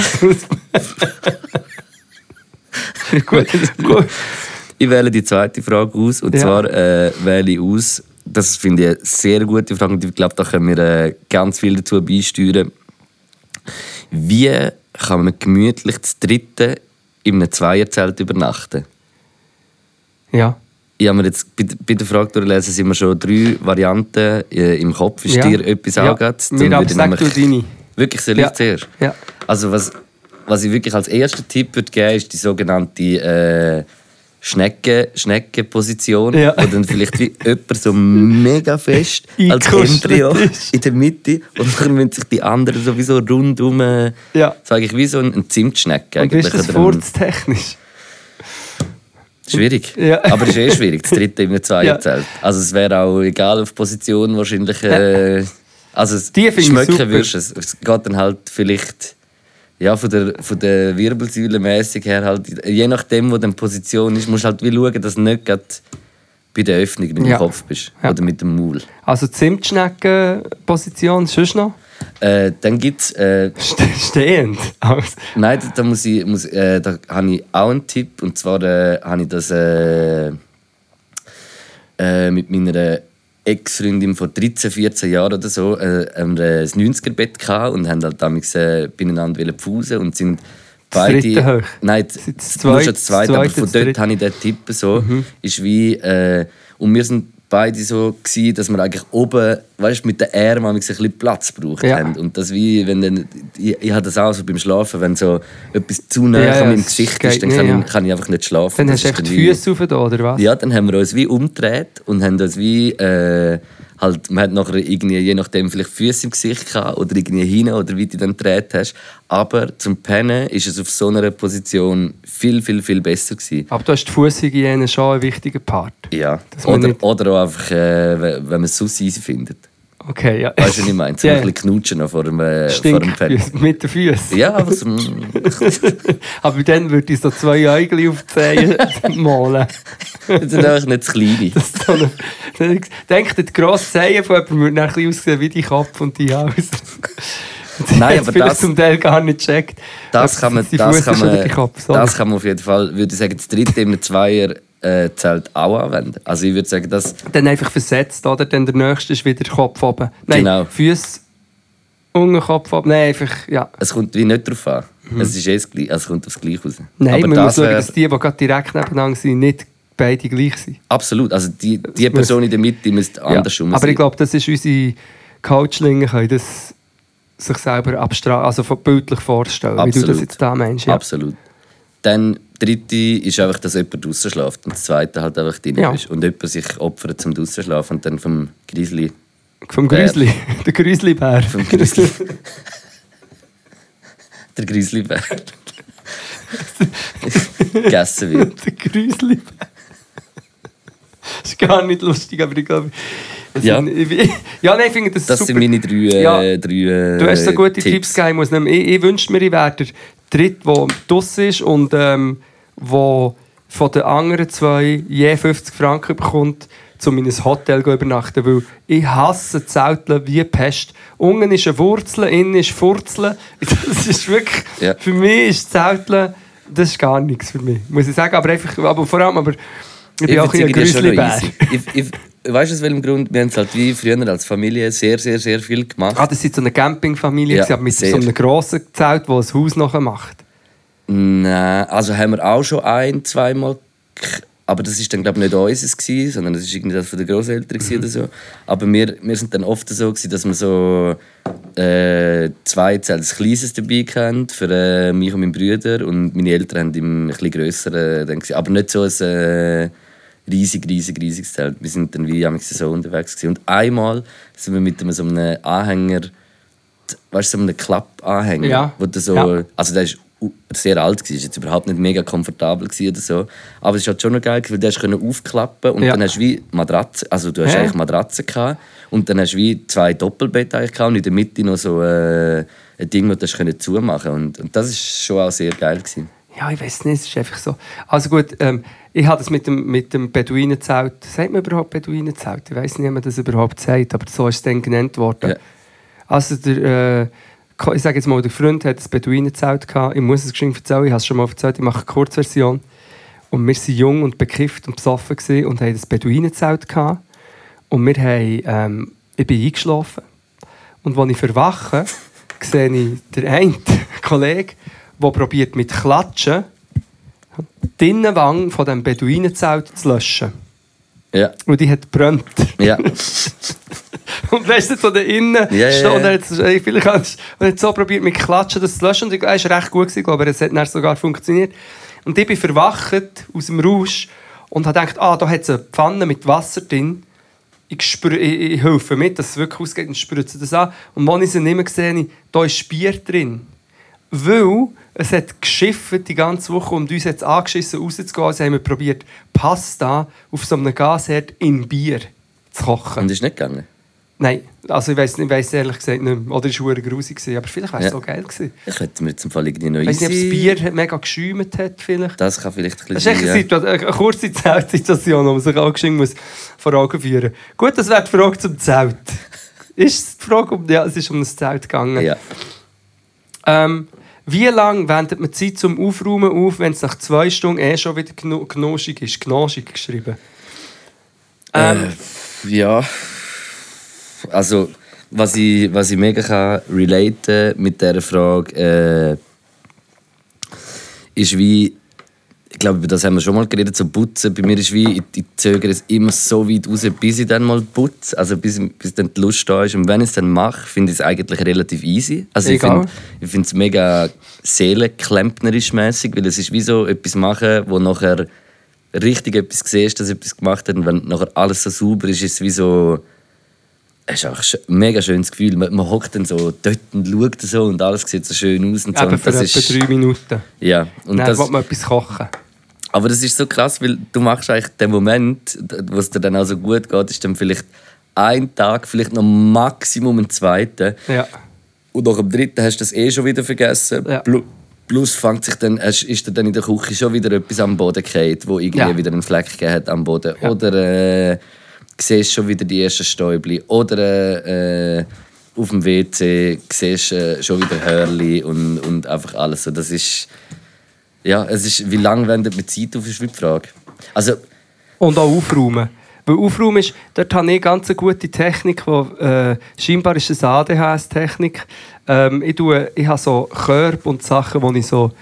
Gut, gut. Ich wähle die zweite Frage aus. Und Ja. zwar äh, wähle ich aus, das finde ich eine sehr gute Frage und ich glaube, da können wir äh, ganz viel dazu beisteuern. Wie kann man gemütlich zu dritten in einem Zweierzelt übernachten? Ja. Ich habe mir jetzt bei, bei der Frage durchlesen, sind mir schon drei Varianten äh, im Kopf. Ist Ja. dir etwas Ja. angeht? Mir würde ich sag du deine. Wirklich, soll ich Ja. zuerst? Ja. Also was, was ich wirklich als ersten Tipp würde geben, ist die sogenannte äh, Schnecke, Schneckenposition, Ja. wo dann vielleicht wie jemand so mega fest [LAUGHS] als Embryo in der Mitte und dann müssen sich die anderen sowieso rundum, äh, Ja. sage ich, wie so ein, ein Zimtschnecke. Und ist das furztechnisch? Schwierig. Ja. Aber es ist eh schwierig, das dritte in einem Zweierzelt. Also es wäre auch egal auf Position wahrscheinlich. Äh, [LAUGHS] also Die schmecken würdest es. Es geht dann halt vielleicht ja, von der, von der Wirbelsäule mäßig her halt, je nachdem, wo die Position ist, musst du halt wie schauen, dass du nicht gerade bei der Öffnung mit dem Ja. Kopf bist Ja. oder mit dem Maul. Also Zimtschnecken-Position, sonst noch? Äh, dann gibt es äh, Ste- Stehend. Nein, da, muss ich, muss, äh, da habe ich auch einen Tipp. Und zwar äh, habe ich das äh, äh, mit meiner Ex-Freundin vor 13, 14 Jahren oder so äh, haben wir ein 90er-Bett gehabt und haben halt damals äh, beieinander pfusen und sind Das beide... dritte hoch? Nein, Das das, das nur schon das zweite, das aber von das dort habe ich den Tipp so, ist wie... Äh, und wir sind beide so gewesen, dass wir eigentlich oben, weißt, mit den Armen ein bisschen Platz gebraucht Ja. haben. Und das wie, wenn dann, ich, ich habe das auch so beim Schlafen, wenn so etwas zu nah Ja, ja, an meinem es Gesicht ist, dann nicht, kann, ja. ich, kann ich einfach nicht schlafen. dann Das hast du echt die wie- Füße auf da, oder was? Ja, dann haben wir uns wie umgedreht und haben uns wie, äh, halt, man hat nachher irgendwie, je nachdem, vielleicht Füße im Gesicht gehabt oder irgendwie hin oder wie du dann gedreht hast. Aber zum Pennen ist es auf so einer Position viel, viel, viel besser gewesen. Aber du hast die Fußhygiene schon einen wichtigen Part. Ja. Oder, oder auch einfach, äh, wenn wenn man es so easy findet. Okay, ja. Weißt du, was ich meine? So ein bisschen knutschen noch vor dem, äh, vor dem. Stinkfüße, [LAUGHS] mit den Füßen. Ja, aber so, [LAUGHS] Aber dann würde ich so zwei Äugel auf [LAUGHS] die Zehen malen. das sind einfach nicht zu kleine. Das so eine- Denkt, die grosse Zehen von jemandem würde dann ein bisschen aussehen wie die Kopf und die Hals. Nein, aber das- zum Teil gar nicht checkt. Das kann man, das kann man, das kann man auf jeden Fall, würde ich sagen, das dritte im Zweier äh, Zelt auch anwenden. Also ich würde sagen, das Dann einfach versetzt, oder? Dann der nächste ist wieder Kopf oben. Nein, Genau. Füße unten, Kopf oben. Nein, einfach, ja. es kommt wie nicht drauf an. Es ist eh das also es kommt aufs Gleiche raus. Nein, Aber man muss schauen, dass die, die gerade direkt nebeneinander sind, nicht beide gleich sind. absolut, also die, die Person in der Mitte müsste Ja. andersrum Aber sein. ich glaube, das ist unsere Coachlinge, können das sich selber abstra also bildlich vorstellen, wie du das Absolut. jetzt da meinst. Ja. Absolut. Dann dritte ist einfach, dass jemand draußen schläft und das zweite halt einfach drin Ja. ist. Und jemand sich opfert zum draußen schlafen und dann vom Grizzly, Vom. Grüsli, [LAUGHS] der Grüslibär. vom Grizzly, [LAUGHS] der Grizzlybär [LAUGHS] gegessen wird. der Grüslibär. Das ist gar nicht lustig, aber ich glaube... Ja. sind- Ja, nein, ich finde das, Das super. sind meine drei, Ja. drei Du hast so gute Tipps, gegeben. Nicht mehr- ich, ich wünschte mir, ich wäre der Dritte, der draussen ist und ähm, wo von den anderen zwei je 50 Franken bekommt, um in ein Hotel zu übernachten. Weil ich hasse Zelteln wie Pest. Unten ist eine Wurzel, innen ist Furzeln. [LAUGHS] Das ist wirklich... Ja. Für mich ist Zelteln... Das ist gar nichts für mich, muss ich sagen. Aber, einfach, aber vor allem... Aber ich bin Ich auch ein. Ich, ich, weißt du, aus welchem Grund? Wir haben es halt wie früher als Familie sehr, sehr, sehr viel gemacht. Ah, das ist so eine Campingfamilie, Ja, mit sehr. so einem grossen Zelt, das ein Haus nachher macht. Nein, also haben wir auch schon ein, zweimal. Aber das ist dann glaube ich nicht unseres gewesen, sondern das ist irgendwie das von den Großeltern gewesen oder so. Aber wir, wir sind dann oft so gewesen, dass wir so äh, zwei Zelte, ein kleines dabei hatten für äh, mich und meinen Brüder und meine Eltern haben im ein bisschen grösseren dann gewesen. aber nicht so ein äh, riesig, riesig, riesiges Zelt. Wir sind dann wie am so unterwegs gewesen. und einmal sind wir mit einem, so einem Anhänger weißt du, so einen Klapp-Anhänger, Ja. wo du so, Ja. also der ist sehr alt war. Jetzt überhaupt nicht mega komfortabel oder so. Aber es ist halt schon noch geil, weil du hast können aufklappen und Ja. dann hast du wie Matratze, also du hast Ja. eigentlich Matratze gehabt und dann hast du wie zwei Doppelbett eigentlich gehabt und in der Mitte noch so äh, ein Ding, das du zumachen und, und das ist schon auch sehr geil gewesen. Ja, ich weiß nicht, es ist einfach so. Also gut, ähm, ich habe das mit dem, mit dem Beduinenzelt. Sagt man überhaupt Beduinenzelt? Ich weiß nicht, ob man das überhaupt sagt, aber so ist es dann genannt worden. Ja. Also der, äh, ich sage jetzt mal, der Freund hat ein Beduinenzelt gehabt. Ich muss es geschwind erzählen, ich habe es schon mal erzählt, ich mache eine Kurzversion. Und wir waren jung und bekifft und besoffen und haben ein Beduinenzelt gehabt. Und wir haben, ähm, ich bin eingeschlafen. Und als ich verwache, [LAUGHS] sehe ich den einen [LAUGHS] Kollegen, der probiert mit Klatschen die Innenwand von dem Beduinenzelt zu löschen. Ja, Und die hat gebrannt. ja. [LAUGHS] Und weißt du, so da innen Ja, ja, steht und ja. er hat es- ey, vielleicht hat er hat so probiert mit Klatschen das zu löschen und ich glaube, er war recht gut, gewesen, glaube ich, es hat dann sogar funktioniert. Und ich bin verwacht aus dem Rausch und habe gedacht, ah, da hat es eine Pfanne mit Wasser drin. Ich, spür, ich, ich helfe mit, dass es wirklich ausgeht und spritze das an. Und als ich sie nicht mehr gesehen habe, da ist Bier drin. Weil es hat geschifft die ganze Woche und uns es angeschissen rauszugehen. Also haben wir probiert, Pasta auf so einem Gasherd in Bier zu kochen. Und ist nicht gegangen. Nein, also ich weiß ich weiss ehrlich gesagt nicht mehr. Oder es war grusig, aber vielleicht wäre es Ja. so geil gewesen. Ich hätte mir zum Fall irgendwie noch Ich weiß nicht, ob das Bier mega geschäumt hat vielleicht. Das kann vielleicht ein Das ist echt bisschen eine, ja. Situa- eine kurze Zeltsituation, die man sich auch geschwind muss vor Augen führen Gut, das wäre die Frage zum Zelt. [LAUGHS] ist es die Frage um... Ja, es ist um das Zelt gegangen. ja. Ähm, wie lange wendet man Zeit zum Aufräumen auf, wenn es nach zwei Stunden eh schon wieder gno gnoschig ist? Gnoschig geschrieben. Ähm, Ja, also was ich, was ich mega kann relaten mit dieser Frage, äh, ist wie, ich glaube, über das haben wir schon mal geredet, so putzen. Bei mir ist wie, ich, ich zögere es immer so weit raus, bis ich dann mal putze, also bis, bis dann die Lust da ist. Und wenn ich es dann mache, finde ich es eigentlich relativ easy. Also ich Egal. finde ich finde es mega seelenklempnerisch mäßig, weil es ist wie so etwas machen, wo nachher richtig etwas siehst, dass etwas gemacht hat und wenn nachher alles so sauber ist, ist es wie so es ist auch ein mega schönes Gefühl. Man, hockt dann so dort und schaut so und alles sieht so schön aus. Und so. eben Und für das etwa ist, drei Minuten. ja, und Dann das, will man etwas kochen. Aber das ist so krass, weil du machst eigentlich den Moment, wo es dir dann auch so gut geht, ist dann vielleicht ein Tag, vielleicht noch Maximum ein zweiten. Ja. Und nach dem dritten hast du das eh schon wieder vergessen. Ja. Plu- Plus fängt sich dann, ist dir dann in der Küche schon wieder etwas am Boden gefallen, wo irgendwie Ja. wieder einen Fleck gegeben hat am Boden. Ja. Oder äh, siehst schon wieder die ersten Stäubli. Oder äh, auf dem WC siehst äh, schon wieder Hörli und, und einfach alles. So, das ist, ja, es ist, wie lange wendet man Zeit auf, ist die Frage. Also, Und auch aufräumen. Weil aufräumen ist, dort habe ich ganz eine gute Technik, wo, äh, scheinbar ist es eine ADHS-Technik. Ähm, ich, tue, ich habe so Körbe und Sachen, die ich so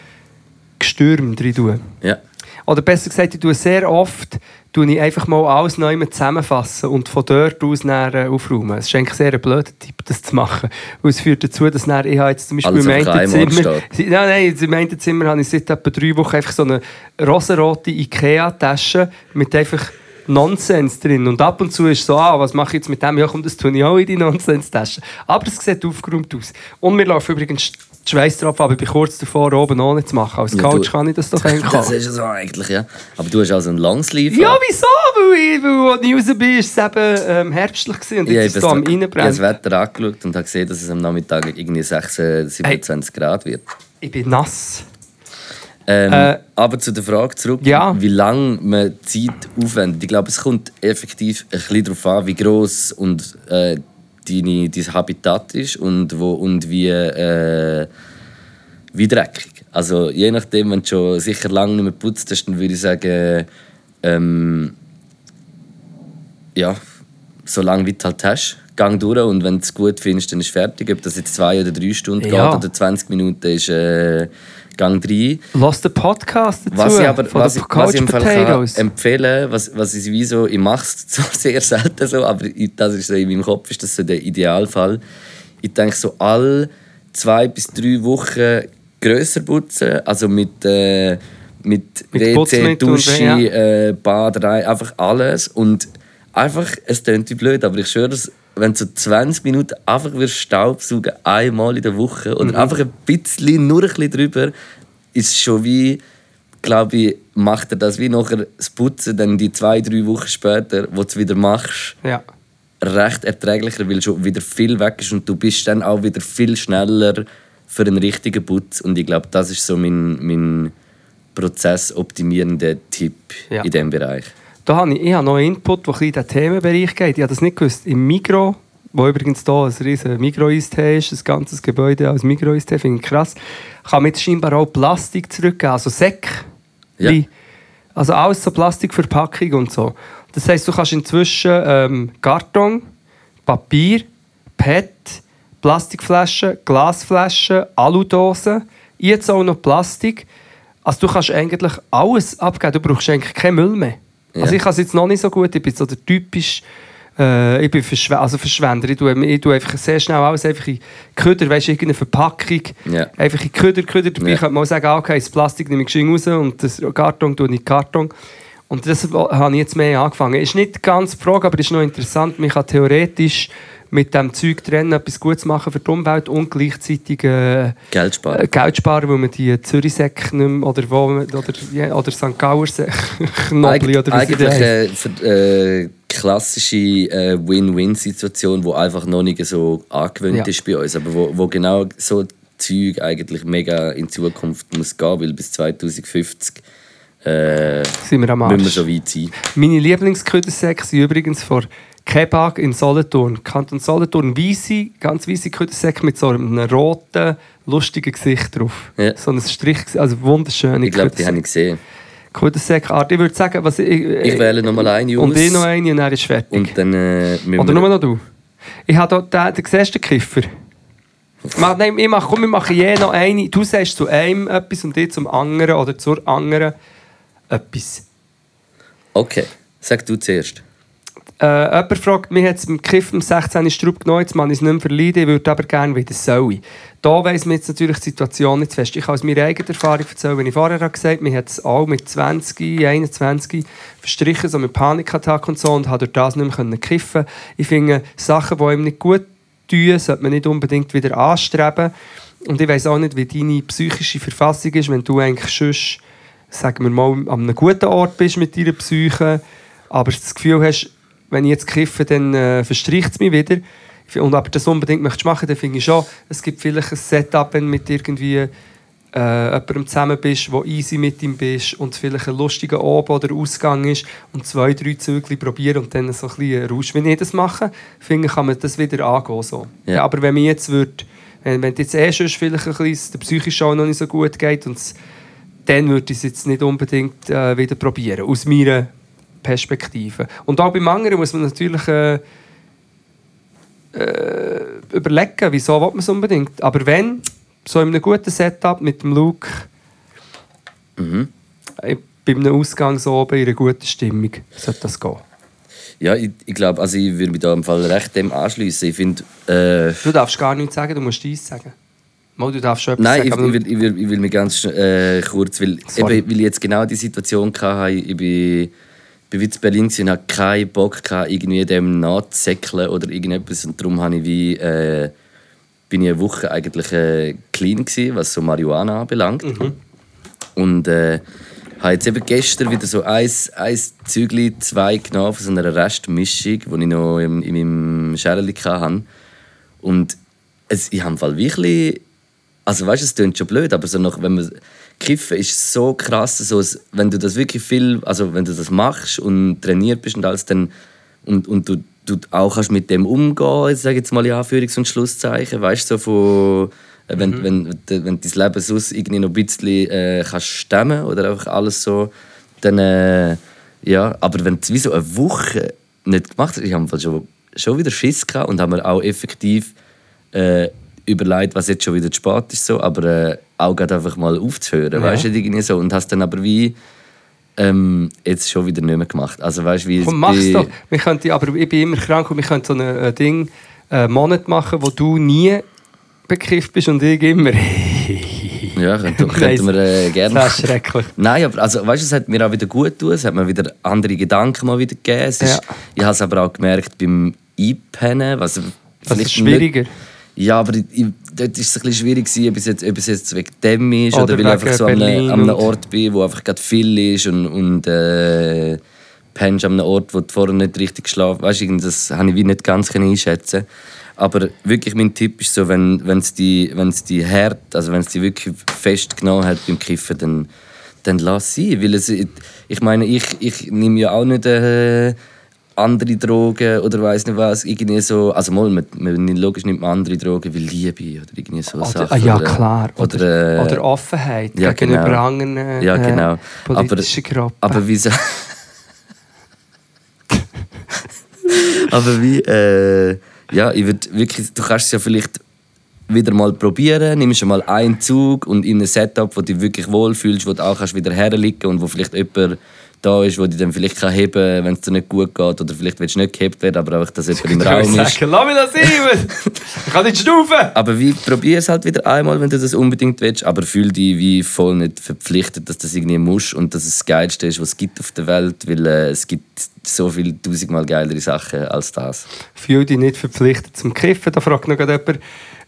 gestürmt drin tue. ja. Oder besser gesagt, ich tue sehr oft tue ich einfach mal alles neu zusammenfassen und von dort aus äh, aufräumen. Es ist eigentlich sehr ein blöder Tipp, das zu machen. Weil es führt dazu, dass dann, ich habe jetzt zum Beispiel im einen Zimmer... [LAUGHS] Nein, nein, im einen Zimmer habe ich seit etwa drei Wochen einfach so eine rosarote Ikea-Tasche mit einfach Nonsens drin. Und ab und zu ist so, ah, was mache ich jetzt mit dem? Ja, komm, das tue ich auch in die Nonsens-Tasche. Aber es sieht aufgeräumt aus. Und mir laufen übrigens Schweißtropfen, aber ich bin kurz davor, oben ohne zu machen. Als Ja, Coach du- kann ich das doch eigentlich [LAUGHS] Das ist es eigentlich, ja. Aber du hast also einen Longsleeve. Ja, wieso? Weil, ich, weil als ich raus bin, war es eben ähm, herbstlich gewesen und Ja, jetzt ich ist es am habe das Reinbrennen. Wetter angeschaut und habe gesehen, dass es am Nachmittag irgendwie 26, 27 Grad wird. Ich bin nass. Ähm, Äh, aber zu der Frage zurück, ja. wie lange man Zeit aufwendet. Ich glaube, es kommt effektiv ein bisschen darauf an, wie gross und äh, deine, dein Habitat ist und, wo, und wie, äh, wie dreckig. Also je nachdem, wenn du schon sicher lange nicht mehr geputzt hast, dann würde ich sagen, ähm, ja, so lange wie du halt hast, gang durch und wenn du es gut findest, dann ist es fertig. Ob das jetzt zwei oder drei Stunden Ja. geht oder 20 Minuten, ist äh, gang rein. Lass den Podcast dazu. Was ich aber von was was ich im Fall kann empfehlen was, was ich wie [LAUGHS] so, ich mache es zwar sehr selten so, aber das ist so in meinem Kopf ist das so der Idealfall. Ich denke so alle zwei bis drei Wochen grösser putzen, also mit, äh, mit, Mit WC, Dusche, ja. äh, Bad, rein, einfach alles und einfach, es klingt wie blöd, aber ich schwöre, dass wenn du so 20 Minuten einfach wirst Staubsaugen einmal in der Woche oder Mhm. einfach ein bisschen, nur ein bisschen drüber, ist schon wie, glaube ich, macht er das wie nachher das Putzen, dann die zwei, drei Wochen später, wo du es wieder machst, Ja. recht erträglicher, weil schon wieder viel weg ist und du bist dann auch wieder viel schneller für einen richtigen Putz. Und ich glaube, das ist so mein, mein prozessoptimierender Tipp Ja. in diesem Bereich. Da habe ich, ich habe noch einen Input, der ein in den Themenbereich geht. Ich habe das nicht gewusst. Im Migro, wo übrigens hier ein riesen Migro-Eistee ist, ein ganzes Gebäude als Migro-Eistee, finde ich krass, kann man jetzt scheinbar auch Plastik zurückgeben, also Säcke. Ja. Also alles so Plastikverpackung und so. Das heisst, du kannst inzwischen ähm, Karton, Papier, PET, Plastikflaschen, Glasflaschen, Aludosen, jetzt auch noch Plastik. Also du kannst eigentlich alles abgeben, du brauchst eigentlich keinen Müll mehr. Ja. Also ich kann es jetzt noch nicht so gut, ich bin so der typisch, äh, ich bin Verschw also Verschwender, ich tue, ich tue einfach sehr schnell alles einfach in Köder, weißt du, irgendeine Verpackung, Ja. einfach in Köder, Köder dabei, Ja. könnte man auch sagen, ah, okay, das Plastik nehme ich geschwind raus und das Karton tue ich in den Karton. Und das habe ich jetzt mehr angefangen. Ist nicht ganz die Frage, aber ist noch interessant. Man kann theoretisch mit dem Zeug trennen etwas Gutes machen für die Umwelt und gleichzeitig äh, Geld sparen. äh, Geld sparen, weil man die Zürichsäcke nicht mehr, oder, wo, oder, ja, oder St. Gauer Knobli [LAUGHS] Eig oder sie eigentlich äh, für, äh, klassische äh, Win-Win-Situation, die einfach noch nicht so angewöhnt Ja. ist bei uns, aber wo, wo genau so Zeug eigentlich mega in Zukunft muss gehen, weil bis 2050 äh, Sind wir am müssen wir Arsch. so weit sein. Meine Lieblingsködersäcke sind übrigens von Kebab in Solothurn. Kanton Solothurn, weisse, ganz weisse Ködersäcke mit so einem roten, lustigen Gesicht drauf. Ja. So ein Strich, also wunderschöne Ich glaube, die habe ich gesehen. Ködersäcke-Art. Ich würde sagen, was ich... Ich wähle noch mal eine Und ich noch eine und dann ist fertig. Und dann äh, Oder nur noch du? Ich habe hier den, den den Kiffer. Mach, nein, ich mach, komm, wir machen je noch eine. Du sagst zu einem etwas und ich zum anderen oder zur anderen etwas. Okay, sag du zuerst. Äh, jemand fragt mich jetzt im Kiff am 16. Strub genommen, jetzt man es nicht mehr verleiden, ich würde aber gerne wieder soll. Da weiss man jetzt natürlich die Situation nicht fest. Ich kann aus meiner eigenen Erfahrung erzählen, wenn ich vorher gesagt habe, mir hat es auch mit 20, 21 verstrichen, so mit Panikattack und so und habe durch das nicht mehr kiffen Ich finde, Sachen, die einem nicht gut tun, sollte man nicht unbedingt wieder anstreben. Und ich weiss auch nicht, wie deine psychische Verfassung ist, wenn du eigentlich schon, sagen wir mal, an einem guten Ort bist mit deiner Psyche, aber das Gefühl hast, wenn ich jetzt kiffe, dann äh, verstricht es mich wieder. Und aber das unbedingt möchtest machen, dann finde ich schon, es gibt vielleicht ein Setup, wenn du mit irgendwie äh, jemandem zusammen bist, wo easy mit ihm bist und vielleicht ein lustiger Oben oder Ausgang ist und zwei, drei Zügel probieren und dann so ein bisschen Rausch. Wenn ich das mache, finde ich, kann man das wieder angehen. So. Ja. Ja, aber wenn mir jetzt würd, wenn, wenn jetzt eh schon vielleicht ein bisschen der psychisch auch noch nicht so gut geht und dann würde ich es jetzt nicht unbedingt äh, wieder probieren, aus meiner Perspektive. Und auch beim anderen muss man natürlich äh, äh, überlegen, wieso man es unbedingt. Aber wenn, so in einem guten Setup mit dem Look, Mhm. äh, bei einem Ausgang so oben in einer guten Stimmung, sollte das gehen. Ja, ich, ich glaube, also ich würde mich da im Fall recht dem anschließen. Ich finde, äh, Du darfst gar nichts sagen, du musst dies sagen. Mal, du darfst schon etwas Nein, ich, sagen. ich, will, ich, will, ich will mich ganz äh, kurz, weil, Sorry. eben, weil ich jetzt genau die Situation hatte, ich bin, bin in Berlin gewesen und hatte keinen Bock, gehabt, irgendwie dem nachzusäckeln oder irgendetwas. Und darum habe ich wie, äh, bin ich eine Woche eigentlich äh, clean gewesen, was so Marihuana anbelangt. Und äh, habe jetzt eben gestern wieder so ein, ein Zügli, zwei genommen von so einer Restmischung, die ich noch in, in meinem Scherli hatte. Und es, ich habe im Fall wirklich. Also weißt du, es klingt schon blöd, aber so noch, wenn man kiffen ist so krass, so, es- wenn du das wirklich viel, also wenn du das machst und trainiert bist und alles, dann und, und du, du auch kannst mit dem umgehen, ich sage jetzt mal in Anführungs- und Schlusszeichen, weißt du, so von äh, wenn, wenn, wenn, wenn dein Leben sonst irgendwie noch ein bisschen äh, kannst stemmen oder einfach alles so, dann äh, ja, aber wenn du wie so eine Woche nicht gemacht hast, ich habe schon, schon wieder Schiss gehabt und habe mir auch effektiv äh, überlegt, was jetzt schon wieder zu spät ist, so, aber äh, auch gerade einfach mal aufzuhören, Ja. weißt du, irgendwie so. Und hast dann aber wie ähm, jetzt schon wieder nicht mehr gemacht. Also weißt du, wie Komm, mach's doch. Wir könnten, aber ich bin immer krank und wir könnten so ein äh, Ding, äh, Monat machen, wo du nie bekifft bist und ich immer. [LAUGHS] Ja, könnten, könnten wir äh, gerne Das ist schrecklich. Nein, aber also, weißt, du, es hat mir auch wieder gut getan. Es hat mir wieder andere Gedanken mal wieder gegeben. Es ist, Ja. Ich habe es aber auch gemerkt beim Einpennen. Was Das ist schwieriger. Nicht, ja, aber ich, ich, dort ist es ein bisschen schwierig gewesen, ob es jetzt, ob es jetzt wegen dem ist Oder oder, weil ich einfach so an einem, an einem Ort bin, wo einfach gerade viel ist und, und äh, pennst an einem Ort, wo du vorher nicht richtig geschlafen hast. Weißt du, das habe ich wie nicht ganz einschätzen aber wirklich mein Tipp ist so, wenn es die, wenn's die hart, also wenn es die wirklich festgenommen hat beim Kiffen, dann, dann lass sie. Weil es, ich meine, ich, ich nehme ja auch nicht äh, andere Drogen oder weiß nicht was. Irgendwie so, also mal, man, man, logisch nimmt man andere Drogen wie Liebe oder irgendwie so Oder, Sachen. ah, ja, oder, klar. Oder, Oder, äh, oder Offenheit ja, gegenüber genau. anderen äh, Ja, genau. politischen Gruppen. Aber wieso? [LAUGHS] aber wie, äh, ja, ich würde wirklich, du kannst es ja vielleicht wieder mal probieren, nimmst mal einen Zug und in ein Setup, wo du dich wirklich wohlfühlst, wo du auch kannst wieder herliegen und wo vielleicht jemand da ist, wo dich dann vielleicht kann heben kann, wenn es dir nicht gut geht oder vielleicht willst du nicht gehebt werden, aber einfach, dass jemand im Raum ist. sagen, lass mich das sein, ich kann nicht stufen. Aber wie, probier es halt wieder einmal, wenn du das unbedingt willst, aber fühl dich wie voll nicht verpflichtet, dass das irgendwie musst und dass es das Geilste ist, was es gibt auf der Welt, weil äh, es gibt so viel tausendmal geilere Sachen als das. Fühl dich nicht verpflichtet zum Kiffen. Da fragt noch jemand,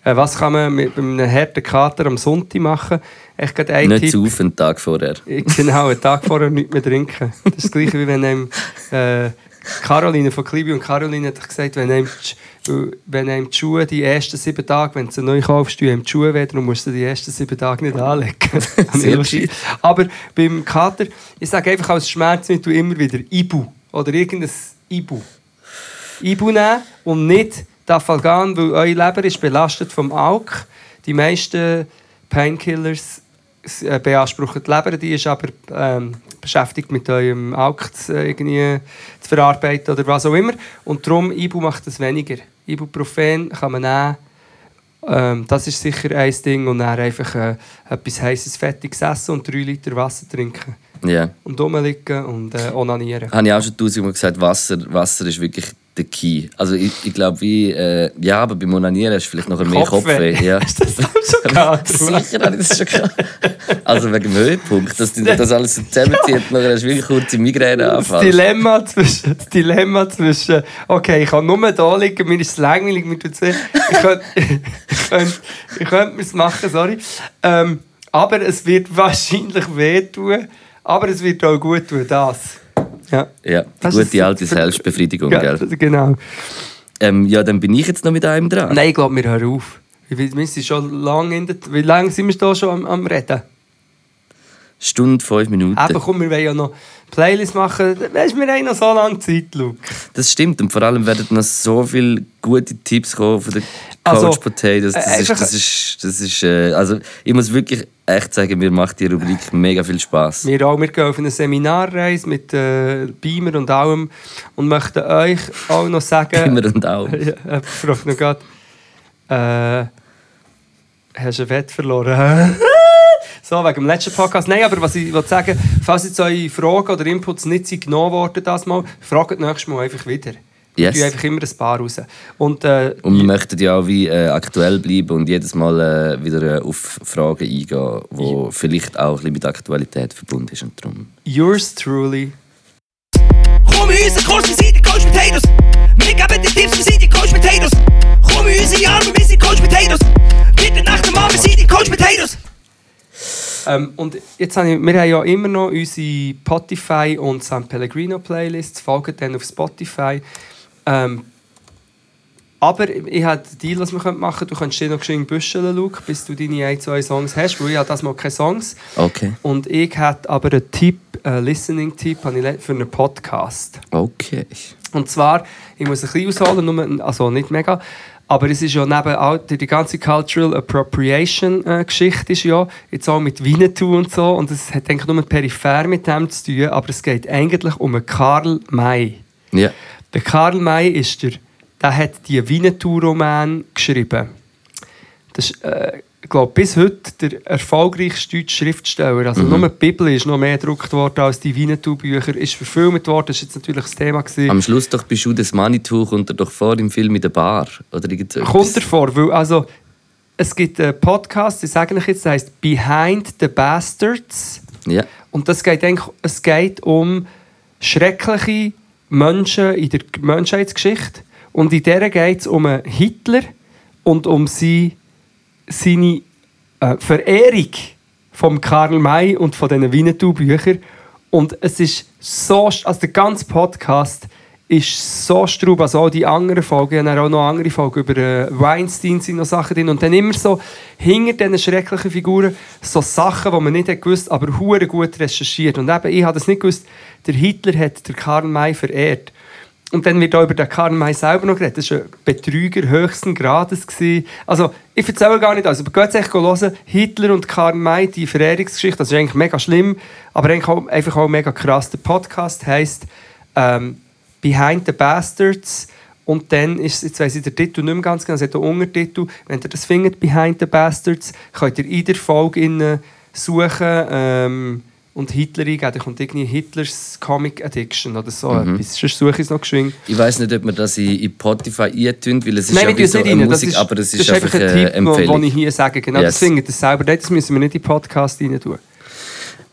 was kann man mit einem harten Kater am Sonntag machen? Ich gerade ein nicht Tipp. zu auf einen Tag vorher. [LAUGHS] Genau, einen Tag vorher nichts mehr trinken. Das ist das Gleiche, wie wenn einem, äh, Caroline von Klibi und Caroline hat gesagt, wenn einem, die wenn einem die Schuhe die ersten sieben Tage, wenn du sie neu kaufst, tun einem die Schuhe weh, dann musst du die ersten sieben Tage nicht anlegen. [LAUGHS] Sehr. Aber beim Kater, ich sage einfach als Schmerzmittel immer wieder Ibu oder irgendein Ibu. Ibu nehmen und nicht Dafalgan, weil euer Leber ist belastet vom Alk. Die meisten Painkillers äh, beanspruchen die Leber, die ist aber ähm, beschäftigt mit eurem Alk zu, äh, irgendwie zu verarbeiten oder was auch immer. Und darum, Ibu macht das weniger. Ibuprofen kann man nehmen. Ähm, das ist sicher ein Ding. Und dann einfach äh, etwas heißes, fettiges essen und drei Liter Wasser trinken. Ja. Und rumliegen und äh, onanieren. Habe ich auch schon tausendmal gesagt, Wasser, Wasser ist wirklich der Key. Also ich, ich glaube, wie, äh, ja, aber beim Onanieren hast du vielleicht noch mehr Kopfweh. Kopfweh. Ja. [LAUGHS] Hast du das auch schon gehabt? [LAUGHS] Sicher habe ich das schon gehabt. Also wegen dem Höhepunkt, dass du [LAUGHS] das alles so zusammenzieht, dann hast du wirklich kurze Das Migräneanfall. Dilemma zwischen, das Dilemma zwischen, okay, ich kann nur da liegen, mir ist es langweilig, mir tut's weh. Ich könnte, ich könnte, ich könnte es machen, sorry. Ähm, aber es wird wahrscheinlich wehtun, aber es wird auch gut tun, das. Ja, Ja, die Das ist- gute alte Selbstbefriedigung, ja gell? genau. Ähm, ja, dann bin ich jetzt noch mit einem dran. Nein, ich glaube, wir hören auf. Wir wir sind schon lange in der... Wie lange sind wir da schon am, am Reden? Stunde, fünf Minuten. Eben, komm, wir wollen ja noch Playlist machen. Weißt du, wir haben noch so lange Zeit, Luke. Das stimmt. Und vor allem werden noch so viele gute Tipps kommen von den Also, Coach Potatoes. Das äh, ist, das ist, das ist äh, also ich muss wirklich echt sagen, mir macht die Rubrik mega viel Spaß. Wir auch, wir gehen auf eine Seminarreise mit äh, Beamer und allem und möchten euch auch noch sagen... [LAUGHS] Immer und auch. [LAUGHS] Ja, jemand fragt noch gerade, äh, hast du ein Wett verloren? [LAUGHS] so, wegen dem letzten Podcast. Nein, aber was ich will sagen, falls jetzt eure Fragen oder Inputs nicht sind genommen worden, das mal, fragt nächstes Mal einfach wieder. Yes. tun einfach immer ein paar raus. Und, äh, Und wir möchten ja auch wie äh, aktuell bleiben und jedes Mal äh, wieder äh, auf Fragen eingehen, die vielleicht auch ein bisschen mit Aktualität verbunden ist. Und darum. yours truly, Komm in unseren Kurs, wir sind die Coach Potatoes. Wir geben dir Tipps, wir sind die Coach Potatoes. Komm in unsere Arme, wir sind Coach Potatoes. Bitte nach dem Mann, wir sind die Coach Potatoes. Ähm, und jetzt habe ich, wir haben ja immer noch unsere Spotify und San Pellegrino Playlists. Folgt dann auf Spotify. Ähm, aber ich habe den Deal, was wir machen können. Du kannst dir noch geschwind büscheln, Luke, bis du deine ein, zwei Songs hast, weil ich habe das mal keine Songs. Okay. Und ich hätte aber einen Tipp, einen Listening-Tipp habe für einen Podcast. Okay. Und zwar, ich muss ein bisschen ausholen, nur, also nicht mega, aber es ist ja neben all, die, ganze Cultural Appropriation äh, Geschichte ist ja jetzt auch mit Winnetou und so und es hat eigentlich nur peripher mit dem zu tun, aber es geht eigentlich um einen Karl May. Ja. Der Karl May ist der, der hat die Winnetou-Roman geschrieben. Das ist, äh, ich glaube, bis heute der erfolgreichste deutsche Schriftsteller. Also nur die Bibel ist noch mehr gedruckt worden als die Winnetou-Bücher. Ist verfilmt worden, das ist jetzt natürlich das Thema. Gewesen. Am Schluss doch bist du das Manitou, kommt er doch vor im Film in der Bar. Oder Kommt etwas. davor, weil also, es gibt einen Podcast, ich sage euch jetzt, der heißt «Behind the Bastards». Ja. Und das geht eigentlich, es geht um schreckliche Menschen in der Menschheitsgeschichte. Und in der geht es um einen Hitler und um seinen seine äh, Verehrung vom Karl May und von diesen Winnetou-Büchern. Und es ist so, also der ganze Podcast ist so strub, also auch die anderen Folgen, ich habe auch noch andere Folgen über äh, Weinstein sind noch Sachen drin und dann immer so hinter diesen schrecklichen Figuren so Sachen, die man nicht hat gewusst, aber hure gut recherchiert. Und eben, ich habe das nicht gewusst, der Hitler hat den Karl May verehrt. Und dann wird auch über den Karl May selber noch geredet. Das war ein Betrüger höchsten Grades. Also, ich erzähle gar nicht alles. Aber geht echt hören, Hitler und Karl May, die Verehrungsgeschichte, das ist eigentlich mega schlimm, aber eigentlich auch, einfach auch mega krass. Der Podcast heisst ähm, Behind the Bastards. Und dann ist, jetzt weiss ich den Titel nicht mehr ganz genau, es hat einen Untertitel. Wenn ihr das findet, Behind the Bastards, könnt ihr in der Folge suchen ähm, und Hitler eingeben. Da kommt irgendwie Hitlers Comic Addiction oder so etwas. Sonst suche ich es noch geschwind. Ich weiß nicht, ob man das in, in Spotify eintun, weil es ist Nein, ja wie so eine. Das Musik, ist, aber es das ist, einfach ein eine Tipp, Empfehlung. den ich hier sage. Genau, Yes. das findet ihr selber. Das müssen wir nicht in den Podcast rein tun.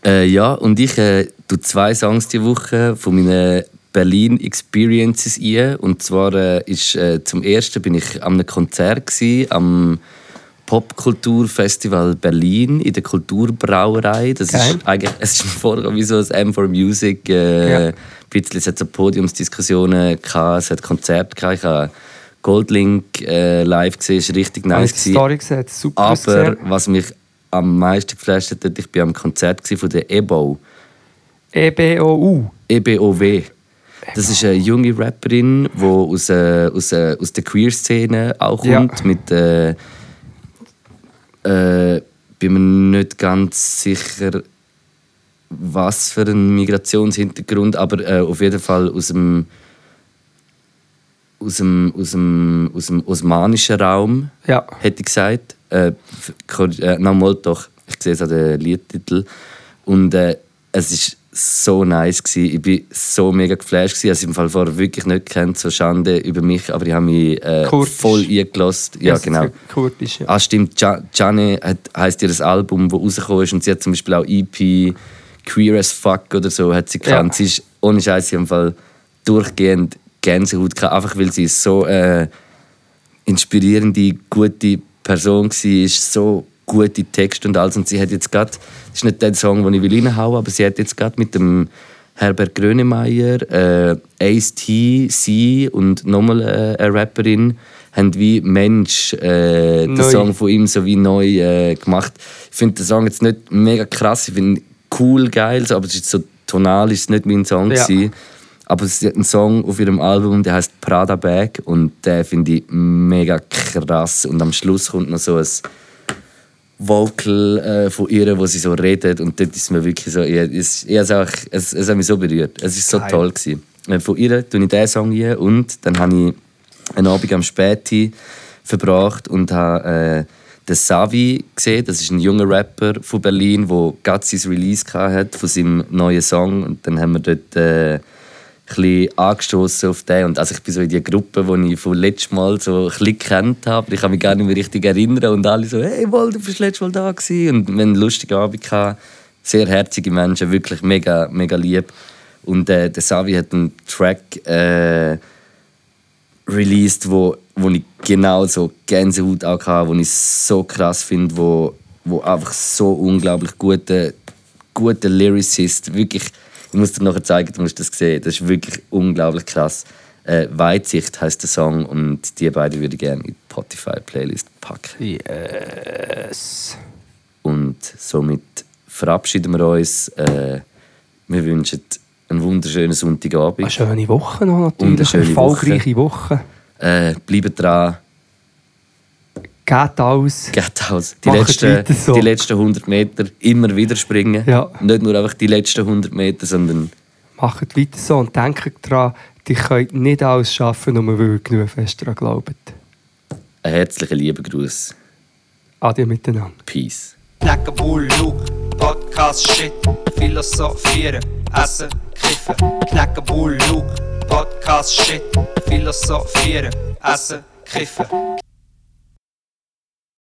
Äh, ja, und ich äh, tu zwei Songs diese Woche von meinen Berlin Experiences ein. Und zwar äh, ist äh, zum ersten bin ich an einem Konzert gsi, am Popkulturfestival Berlin in der Kulturbrauerei. Das Geil. ist eigentlich es ist vorher wie so ein M4 Music. Äh, Ja. Ein bisschen, es hat so Podiumsdiskussionen gehabt, es hat Konzerte gehabt. Ich habe Goldlink äh, live gesehen, ist richtig nice ich. Story gesehen, super Aber ausgesehen. was mich am meisten geflasht hat, ich war am Konzert von der EBO. EBOU. EBOW. Das ist eine junge Rapperin, die aus, äh, aus, äh, aus der Queer-Szene auch Ja. kommt. Mit, äh, äh, bin mir nicht ganz sicher, was für einen Migrationshintergrund, aber äh, auf jeden Fall aus dem, aus dem, aus dem, aus dem osmanischen Raum Ja. hätte ich gesagt. Äh, äh, nochmal doch, ich sehe es an den Liedtitel. Und äh, es ist so nice gewesen. Ich bin so mega geflasht gewesen. Ich habe im Fall vorher wirklich nicht kennt, so Schande über mich, aber ich habe mich äh, voll eingelassen. Ja, Das ist genau. Kurdisch, ja. Ah, stimmt. Ja- Jane heisst ihr das Album, das rausgekommen ist. Und sie hat zum Beispiel auch EP Queer as Fuck oder so hat sie gekannt. Ja. Sie ist ohne Scheiß im Fall durchgehend Gänsehaut gehabt, einfach weil sie so äh, inspirierende, gute Person war, so gute Texte und alles. Und sie hat jetzt gerade, das ist nicht der Song, den ich will reinhauen, aber sie hat jetzt gerade mit dem Herbert Grönemeyer, äh, Ace-T, sie und nochmal äh, eine Rapperin, haben wie Mensch äh, den. Song von ihm so wie neu äh, gemacht. Ich finde den Song jetzt nicht mega krass, ich finde ihn cool, geil, so, aber es ist so tonal ist es nicht mein Song Ja. gewesen. Aber es hat einen Song auf ihrem Album, der heißt Prada Bag und den finde ich mega krass. Und am Schluss kommt noch so ein Vocal äh, von ihr, wo sie so redet und dort ist mir wirklich so, ich, es, ich, es, auch, es, es hat mich so berührt. Es ist so Geil. toll gewesen. Äh, Von ihr tue ich diesen Song ein und dann habe ich einen Abend am Späti verbracht und habe äh, den Savi gesehen. Das ist ein junger Rapper von Berlin, der gerade sein Release hatte von seinem neuen Song und dann haben wir dort äh, bisschen angestoßen auf den. Und also ich bin so in die Gruppe, die ich von letztem Mal so ein bisschen gekannt habe. Ich kann mich gar nicht mehr richtig erinnern. Und alle so, hey, Wol, du bist letztes Mal da gewesen. Und wir hatten einen lustigen Abend. Gehabt. Sehr herzige Menschen, wirklich mega, mega lieb. Und äh, der Savi hat einen Track äh, released, wo, wo ich genau so Gänsehaut auch hatte, wo ich so krass finde, wo, wo einfach so unglaublich guter guter Lyricist, wirklich, ich muss dir nachher zeigen, du musst das sehen, das ist wirklich unglaublich krass. Äh, Weitsicht heißt der Song und die beiden würde ich gerne in die Spotify-Playlist packen. Yes. Und somit verabschieden wir uns. Äh, wir wünschen einen wunderschönen Eine Sonntagabend. schöne Woche noch Und eine natürlich. schöne Erfolgreiche Woche. Äh, bleibt dran, Geht aus. geht aus. Die letzten, so. die letzten 100 Meter immer wieder springen. Ja. Nicht nur einfach die letzten 100 Meter, sondern Macht weiter so und denkt daran, die könnt nicht alles schaffen, nur weil ihr genug fest daran glaubt. einen herzlichen lieben Gruß. Adieu miteinander. Peace. Knacken, Bull, Podcast, Shit, Philosophieren, Essen, Kiffen. Knacken, Bull, Luke, Podcast, Shit, Philosophieren, Essen, Kiffen.